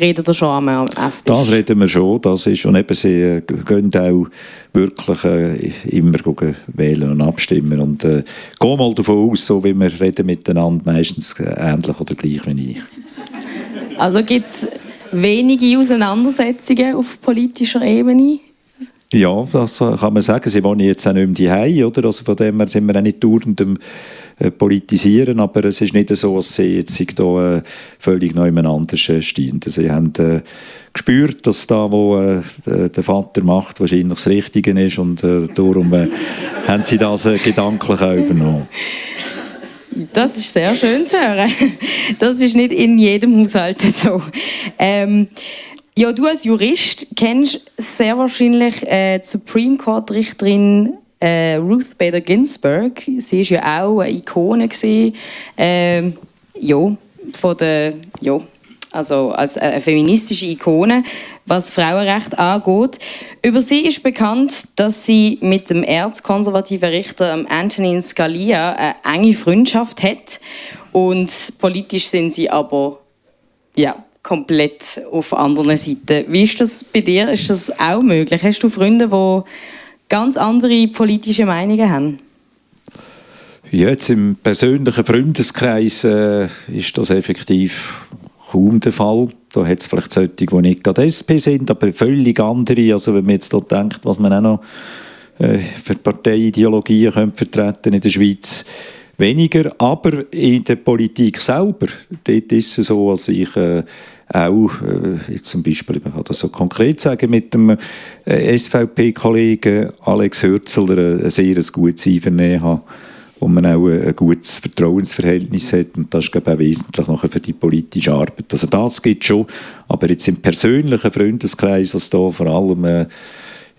Speaker 2: reden wir schon am Esstisch?
Speaker 3: Das reden wir schon. Das ist, und eben, sie äh, gehen auch wirklich äh, immer wählen und abstimmen. Und äh, gehen mal davon aus, so wie wir reden miteinander, meistens ähnlich oder gleich wie ich.
Speaker 2: Also gibt es wenige Auseinandersetzungen auf politischer Ebene?
Speaker 3: Ja, das kann man sagen. Sie wohnen jetzt auch nicht mehr zu oder? Also von dem her sind wir auch nicht dauernd äh, politisieren, aber es ist nicht so, dass sie jetzt hier äh, völlig neu äh, stehen. Sie haben äh, gespürt, dass da, wo äh, der Vater macht, wahrscheinlich das Richtige ist und äh, darum äh, haben sie das äh, gedanklich auch übernommen.
Speaker 2: Das ist sehr schön zu hören. Das ist nicht in jedem Haushalt so. Ähm, ja, du als Jurist kennst sehr wahrscheinlich äh, Supreme Court Richterin äh, Ruth Bader Ginsburg. Sie ist ja auch eine Ikone gewesen, äh, ja, von der, ja, also als eine feministische Ikone, was Frauenrecht angeht. Über sie ist bekannt, dass sie mit dem erzkonservativen Richter Antonin Scalia eine enge Freundschaft hat und politisch sind sie aber ja komplett auf anderen Seiten. Wie ist das bei dir? Ist das auch möglich? Hast du Freunde, die ganz andere politische Meinungen haben?
Speaker 3: Jetzt im persönlichen Freundeskreis äh, ist das effektiv kaum der Fall. Da hat es vielleicht solche, die nicht gerade SP sind, aber völlig andere. Also wenn man jetzt dort denkt, was man auch noch äh, für Parteiideologien könnte vertreten in der Schweiz, weniger. Aber in der Politik selber, dort ist es so, dass ich äh, auch, äh, zum Beispiel, ich kann das so konkret sagen, mit dem äh, SVP-Kollegen Alex Hürzeler ein sehr gutes Einvernehmen habe, wo man auch ein gutes Vertrauensverhältnis hat und das ist glaube ich, auch wesentlich nachher für die politische Arbeit. Also das geht schon, aber jetzt im persönlichen Freundeskreis, dass da vor allem äh,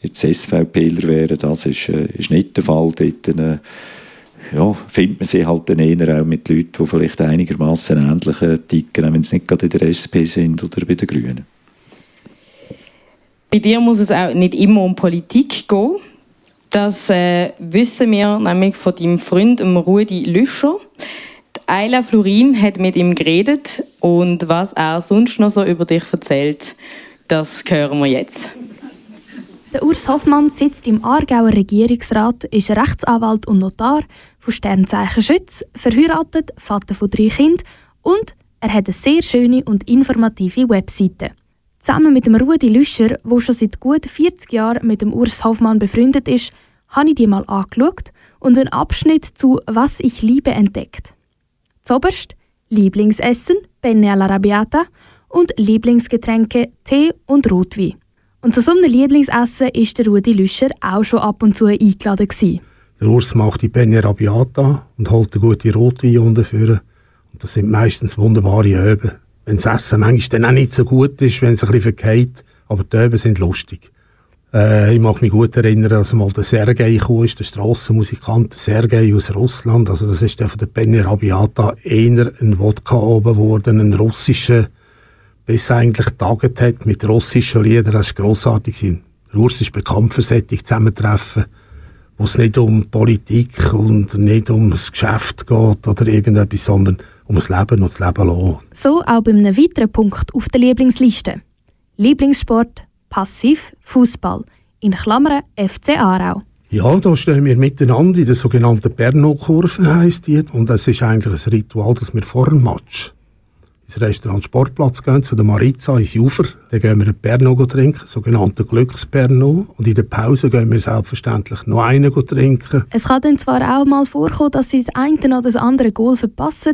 Speaker 3: jetzt SVPler wären, das ist, äh, ist nicht der Fall. Dort, äh, ja, findet man sich halt dann eher auch mit Leuten, die vielleicht einigermaßen ähnliche ticken, wenn sie nicht gerade in der SP sind oder bei den Grünen.
Speaker 2: Bei dir muss es auch nicht immer um Politik gehen. Das äh, wissen wir nämlich von deinem Freund Rudi Lüscher. Ayla Florin hat mit ihm geredet und was er sonst noch so über dich erzählt, das hören wir jetzt.
Speaker 1: Der Urs Hoffmann sitzt im Aargauer Regierungsrat, ist Rechtsanwalt und Notar von Sternzeichen Schütz, verheiratet, Vater von drei Kindern und er hat eine sehr schöne und informative Webseite. Zusammen mit dem Rudi Lüscher, der schon seit gut 40 Jahren mit dem Urs Hoffmann befreundet ist, habe ich die mal angeschaut und einen Abschnitt zu Was ich liebe entdeckt. Zoberst Lieblingsessen, Penne alla Rabiata und Lieblingsgetränke, Tee und Rotwein. Und zu so einem Lieblingsessen ist der Rudi Lüscher auch schon ab und zu eingeladen. Gewesen.
Speaker 7: Der Urs macht die Penne Rabiata und holt eine gute Rotwein unten Und das sind meistens wunderbare Öben. Wenn das Essen manchmal dann auch nicht so gut ist, wenn es ein bisschen verkehrt, aber die Öben sind lustig. Äh, ich mag mich gut erinnern, als mal der Sergei kam, der Strassenmusikant Sergei aus Russland. Also das ist der von der Penne Rabiata eher ein Wodka oben geworden, ein russischer bis eigentlich taget hat mit russischen Liedern, das war grossartig. Der Urs ist bekannt für solche Zusammentreffen, wo es nicht um Politik und nicht um das Geschäft geht oder irgendetwas, sondern um das Leben und das Leben lassen.
Speaker 1: So auch bei einem weiteren Punkt auf der Lieblingsliste. Lieblingssport, Passiv, Fußball. In Klammern FC Aarau.
Speaker 7: Ja, da stehen wir miteinander in der sogenannten Berno-Kurve, heisst die. Und es ist eigentlich ein Ritual, dass wir vor dem Match ins Restaurant Sportplatz gehen, zu der Maritza ins Ufer. Dann gehen wir einen Pernod trinken, sogenannten Glückspernod. Und in der Pause gehen wir selbstverständlich noch einen trinken.
Speaker 1: Es kann dann zwar auch mal vorkommen, dass sie das eine oder das andere Goal verpassen,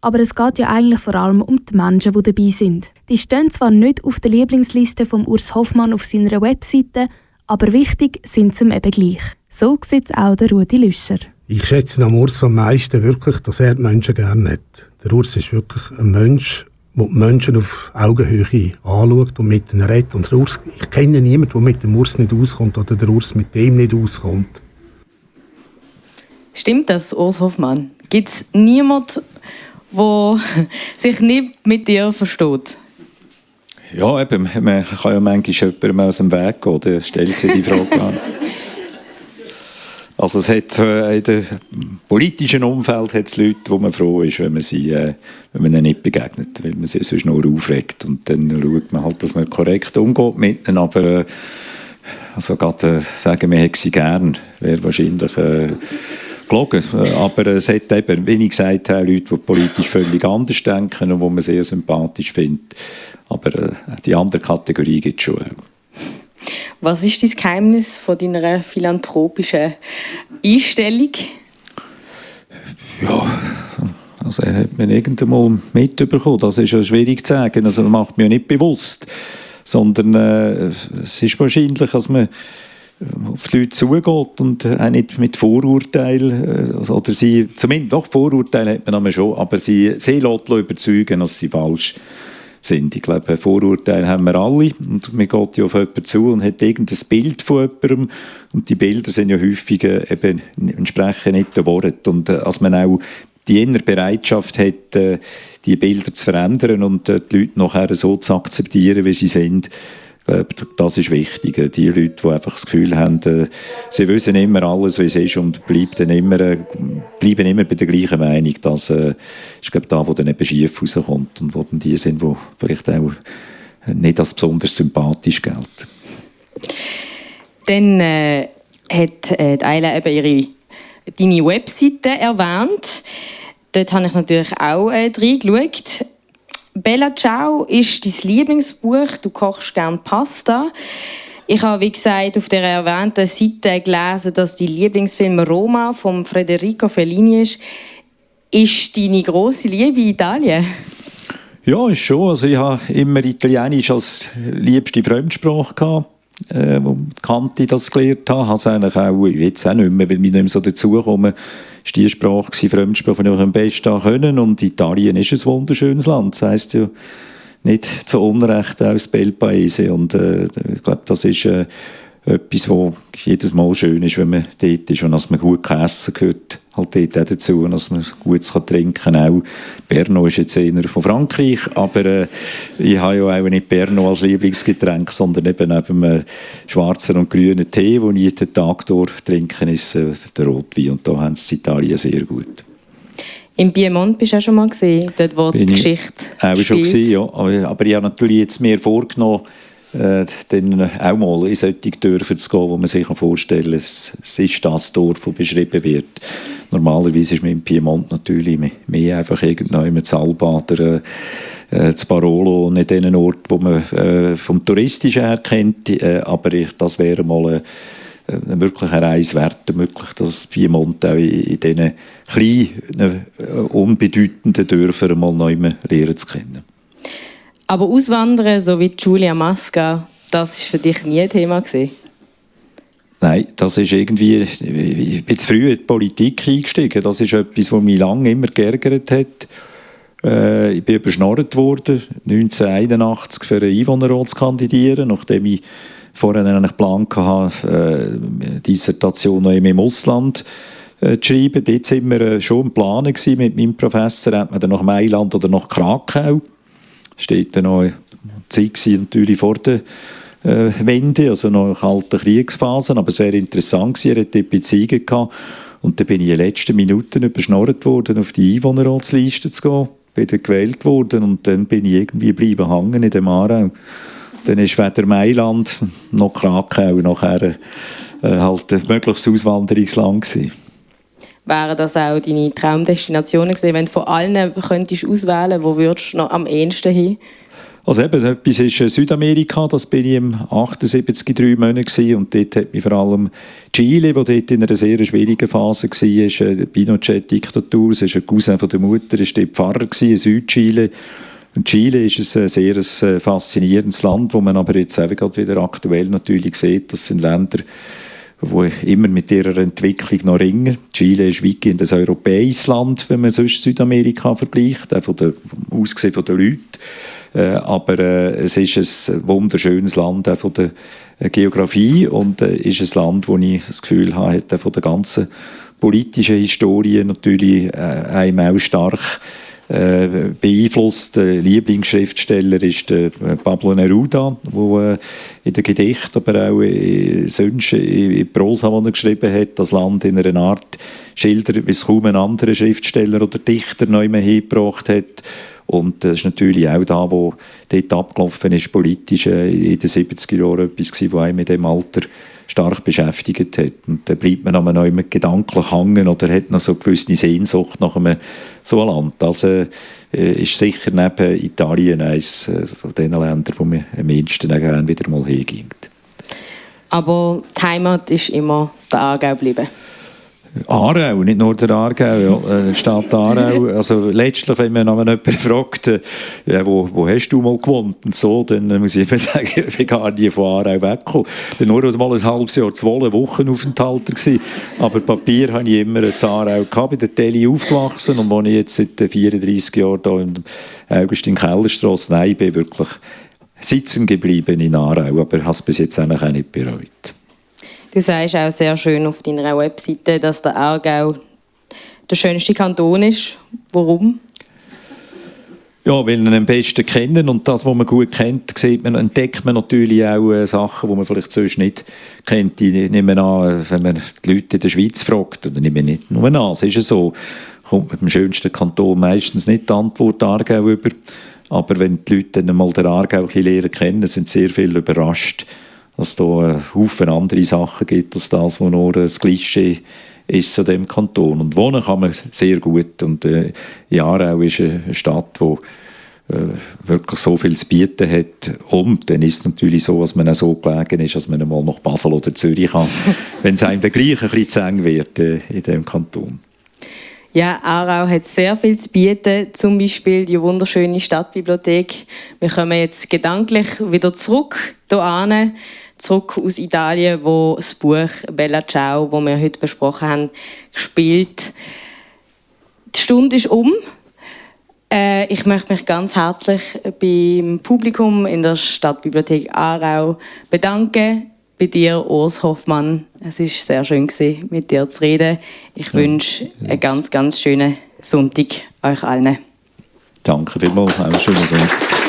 Speaker 1: aber es geht ja eigentlich vor allem um die Menschen, die dabei sind. Die stehen zwar nicht auf der Lieblingsliste von Urs Hoffmann auf seiner Webseite, aber wichtig sind sie ihm eben gleich. So sieht es auch der Rudi Lüscher.
Speaker 7: Ich schätze am Urs am meisten wirklich, dass er die Menschen gerne hat. Der Urs ist wirklich ein Mensch, der die Menschen auf Augenhöhe anschaut und mit ihnen redet. Und der Urs, ich kenne niemanden, der mit dem Urs nicht auskommt oder der Urs mit dem nicht auskommt.
Speaker 2: Stimmt das, Urs Hoffmann? Gibt es niemanden, der sich nicht mit dir versteht?
Speaker 3: Ja, eben, man kann ja manchmal jemandem aus dem Weg gehen, dann stellt sich die Frage an. Also es hat äh, in dem politischen Umfeld hat es Leute, wo man froh ist, wenn man, sie, äh, wenn man ihnen nicht begegnet, weil man sie sonst nur aufregt. Und dann schaut man halt, dass man korrekt umgeht mit ihnen, aber äh, also gerade äh, sagen, man hätte sie gern, wäre wahrscheinlich äh, gelogen. Aber es hat eben, wie ich gesagt habe, Leute, die politisch völlig anders denken und die man sehr sympathisch findet. Aber äh, die andere Kategorie gibt es schon.
Speaker 2: Was ist das Geheimnis von deiner philanthropischen Einstellung?
Speaker 3: Ja, also hat mir irgendwann mitbekommen. Das ist ja schwierig zu sagen. Also macht mir ja nicht bewusst. Sondern äh, es ist wahrscheinlich, dass man auf die Leute zugeht und auch nicht mit Vorurteilen, äh, oder sie, zumindest doch Vorurteile hat man schon, aber sie, sie überzeugen, dass sie falsch sind sind. Ich glaube, Vorurteile haben wir alle. Und man geht ja auf jemanden zu und hat irgendein Bild von jemandem. Und die Bilder sind ja häufig äh, eben entsprechen nicht den Worten. Und äh, als man auch die innere Bereitschaft hat, äh, die Bilder zu verändern und die Leute nachher so zu akzeptieren, wie sie sind, das ist wichtig. Die Leute, die einfach das Gefühl haben, äh, sie wissen immer alles, wie es ist und bleiben immer, äh, bleiben immer bei der gleichen Meinung. Das äh, ist, glaube da, wo dann eben schief rauskommt und wo dann die sind, die vielleicht auch nicht als besonders sympathisch gelten.
Speaker 2: Dann äh, hat äh, Ayla eben ihre, deine Webseite erwähnt. Dort habe ich natürlich auch äh, reingeschaut. Bella Ciao ist dein Lieblingsbuch. Du kochst gerne Pasta. Ich habe, wie gesagt, auf der erwähnten Seite gelesen, dass dein Lieblingsfilm Roma von Federico Fellini ist. Ist deine große Liebe Italien?
Speaker 3: Ja, ist schon. Also ich habe immer Italienisch als liebste Fremdsprache gehabt äh, wo Kanti das gelernt habe. Habe es eigentlich auch, jetzt auch nicht mehr, weil ich nicht mehr so dazukomme, ist die Sprache, die Fremdsprache, die ich am besten können. Und Italien ist ein wunderschönes Land. Das heisst ja nicht zu Unrecht aus Bel Paese. Und äh, ich glaube, das ist äh, etwas, was jedes Mal schön ist, wenn man dort ist und dass man gut essen gehört halt dort auch dazu und dass man gut trinken kann. Auch Berno ist jetzt eher von Frankreich, aber äh, ich habe ja auch nicht Berno als Lieblingsgetränk, sondern eben neben einem schwarzen und grünen Tee, den ich den Tag durch trinke, ist äh, der Rotwein und da haben sie in Italien sehr gut.
Speaker 2: Im Piemont bist du auch schon mal gesehen, dort wo Bin die Geschichte
Speaker 3: auch spielt. schon gesehen, ja. Aber, aber ich habe natürlich jetzt mehr vorgenommen, äh, dann auch mal in solche Dörfer zu gehen, wo man sich vorstellen kann, es, ist das Dorf, das beschrieben wird. Normalerweise ist man im Piemont natürlich mehr, einfach irgendjemand zu Alba oder äh, zu Barolo, nicht den Ort, wo man äh, vom Touristischen her kennt, äh, aber ich, das wäre mal eine, eine wirkliche Reise wert, wirklich das Piemont auch in, in diesen kleinen, äh, unbedeutenden Dörfern mal neu lernen zu kennen.
Speaker 2: Aber Auswandern, so wie Julia Masca, das war für dich nie ein Thema gewesen?
Speaker 3: Nein, das ist irgendwie, ich bin zu früh in die Politik eingestiegen. Das ist etwas, was mich lange immer geärgert hat. Äh, ich bin überschnorrt worden, 1981 für einen Einwohnerrat zu kandidieren, nachdem ich vorher einen Plan hatte, äh, Dissertation noch im Ausland äh, zu schreiben. Dort waren wir äh, schon im Plan mit meinem Professor, hat man nach Mailand oder nach Krakau steht dann noch Zeit natürlich vor der äh, Wende, also noch kalte Kriegsphasen, aber es wäre interessant gewesen, er hätte Beziehungen gehabt und dann bin ich in den letzten Minuten überschnorrt worden, auf die Einwohnerratsliste zu gehen, bin dann gewählt worden und dann bin ich irgendwie bleiben hängen in dem Aarau. Dann ist weder Mailand noch Krakau nachher äh, halt ein mögliches Auswanderungsland gewesen
Speaker 2: wären das auch deine Traumdestinationen gewesen? Wenn du von allen könntest auswählen, wo würdest du noch am ehesten hin?
Speaker 3: Also eben, etwas ist äh, Südamerika, das bin ich im 78 drei Monate gewesen, und dort hat mich vor allem Chile, wo dort in einer sehr schwierigen Phase war, äh, die Pinochet-Diktatur, es ist ein Cousin von der Mutter, ist dort Pfarrer in Südchile. Und Chile ist ein sehr ein faszinierendes Land, wo man aber jetzt eben gerade wieder aktuell natürlich sieht, das sind Länder, die immer mit ihrer Entwicklung noch ringen. Chile ist weitgehend ein europäisches Land, wenn man sonst Südamerika vergleicht, auch von der, vom Aussehen der Leute. Äh, aber äh, es ist ein wunderschönes Land auch von der äh, Geografie und äh, ist ein Land, wo ich das Gefühl habe, von der ganzen politischen Historie natürlich äh, einem auch stark äh, beeinflusst. Der Lieblingsschriftsteller ist der äh, Pablo Neruda, der äh, in den Gedichten, aber auch in, sonst in Prosa, die er geschrieben hat, das Land in einer Art schildert, wie es kaum ein anderer Schriftsteller oder Dichter neu mehr hingebracht hat. Und das ist natürlich auch da, wo dort abgelaufen ist, politisch in den 70er Jahren etwas gewesen, was einem in diesem Alter stark beschäftigt hat. Und dann bleibt man aber noch gedanklich hängen oder hat noch so eine gewisse Sehnsucht nach einem so einem Land. Das äh, ist sicher neben Italien eines äh, von den Ländern, wo man am ehesten gerne wieder mal hingeht.
Speaker 2: Aber die Heimat ist immer der Aargau geblieben.
Speaker 3: Aarau, nicht nur der Aargau, ja, äh, Stadt Aarau. Also letztlich, wenn man jemanden fragt, äh, ja, wo, wo hast du mal gewohnt und so, dann muss ich immer sagen, ich bin gar nie von Aarau weggekommen. Ich war nur mal ein halbes Jahr, zwei Wochen Aufenthalter gewesen. Aber Papier habe ich immer in Aarau gehabt, bei der Tele aufgewachsen und wo ich jetzt seit 34 Jahren hier in Augustin Kellerstrasse, nein, bin wirklich sitzen geblieben in Aarau, aber habe es bis jetzt auch nicht bereut.
Speaker 2: Du sagst auch sehr schön auf deiner Webseite, dass der Aargau der schönste Kanton ist. Warum?
Speaker 3: Ja, weil ihn am besten kennen und das, was man gut kennt, sieht man, entdeckt man natürlich auch äh, Sachen, die man vielleicht sonst nicht kennt. Ich nehme an, wenn man die Leute in der Schweiz fragt, oder nehme nicht nur an, es ist ja so, kommt mit dem schönsten Kanton meistens nicht die Antwort Aargau über. Aber wenn die Leute dann mal den Aargau ein bisschen lernen kennen, sind sehr viel überrascht, dass es da einen Haufen andere Sachen gibt, als das, was nur ein Klischee ist zu dem Kanton. Und wohnen kann man sehr gut. Und äh, Aarau ist eine Stadt, die äh, wirklich so viel zu bieten hat. Und dann ist es natürlich so, dass man auch so gelegen ist, dass man mal nach Basel oder Zürich kann, wenn es einem dann gleich ein bisschen zu eng wird äh, in diesem Kanton.
Speaker 2: Ja, Aarau hat sehr viel zu bieten, zum Beispiel die wunderschöne Stadtbibliothek. Wir kommen jetzt gedanklich wieder zurück hierher zurück aus Italien, wo das Buch Bella Ciao, das wir heute besprochen haben, gespielt. Die Stunde ist um. Äh, ich möchte mich ganz herzlich beim Publikum in der Stadtbibliothek Aarau bedanken. Bei dir, Urs Hoffmann. Es war sehr schön, mit dir zu reden. Ich ja, wünsche einen ganz, ganz schönen Sonntag euch allen.
Speaker 3: Danke vielmals. Einen schönen Sonntag.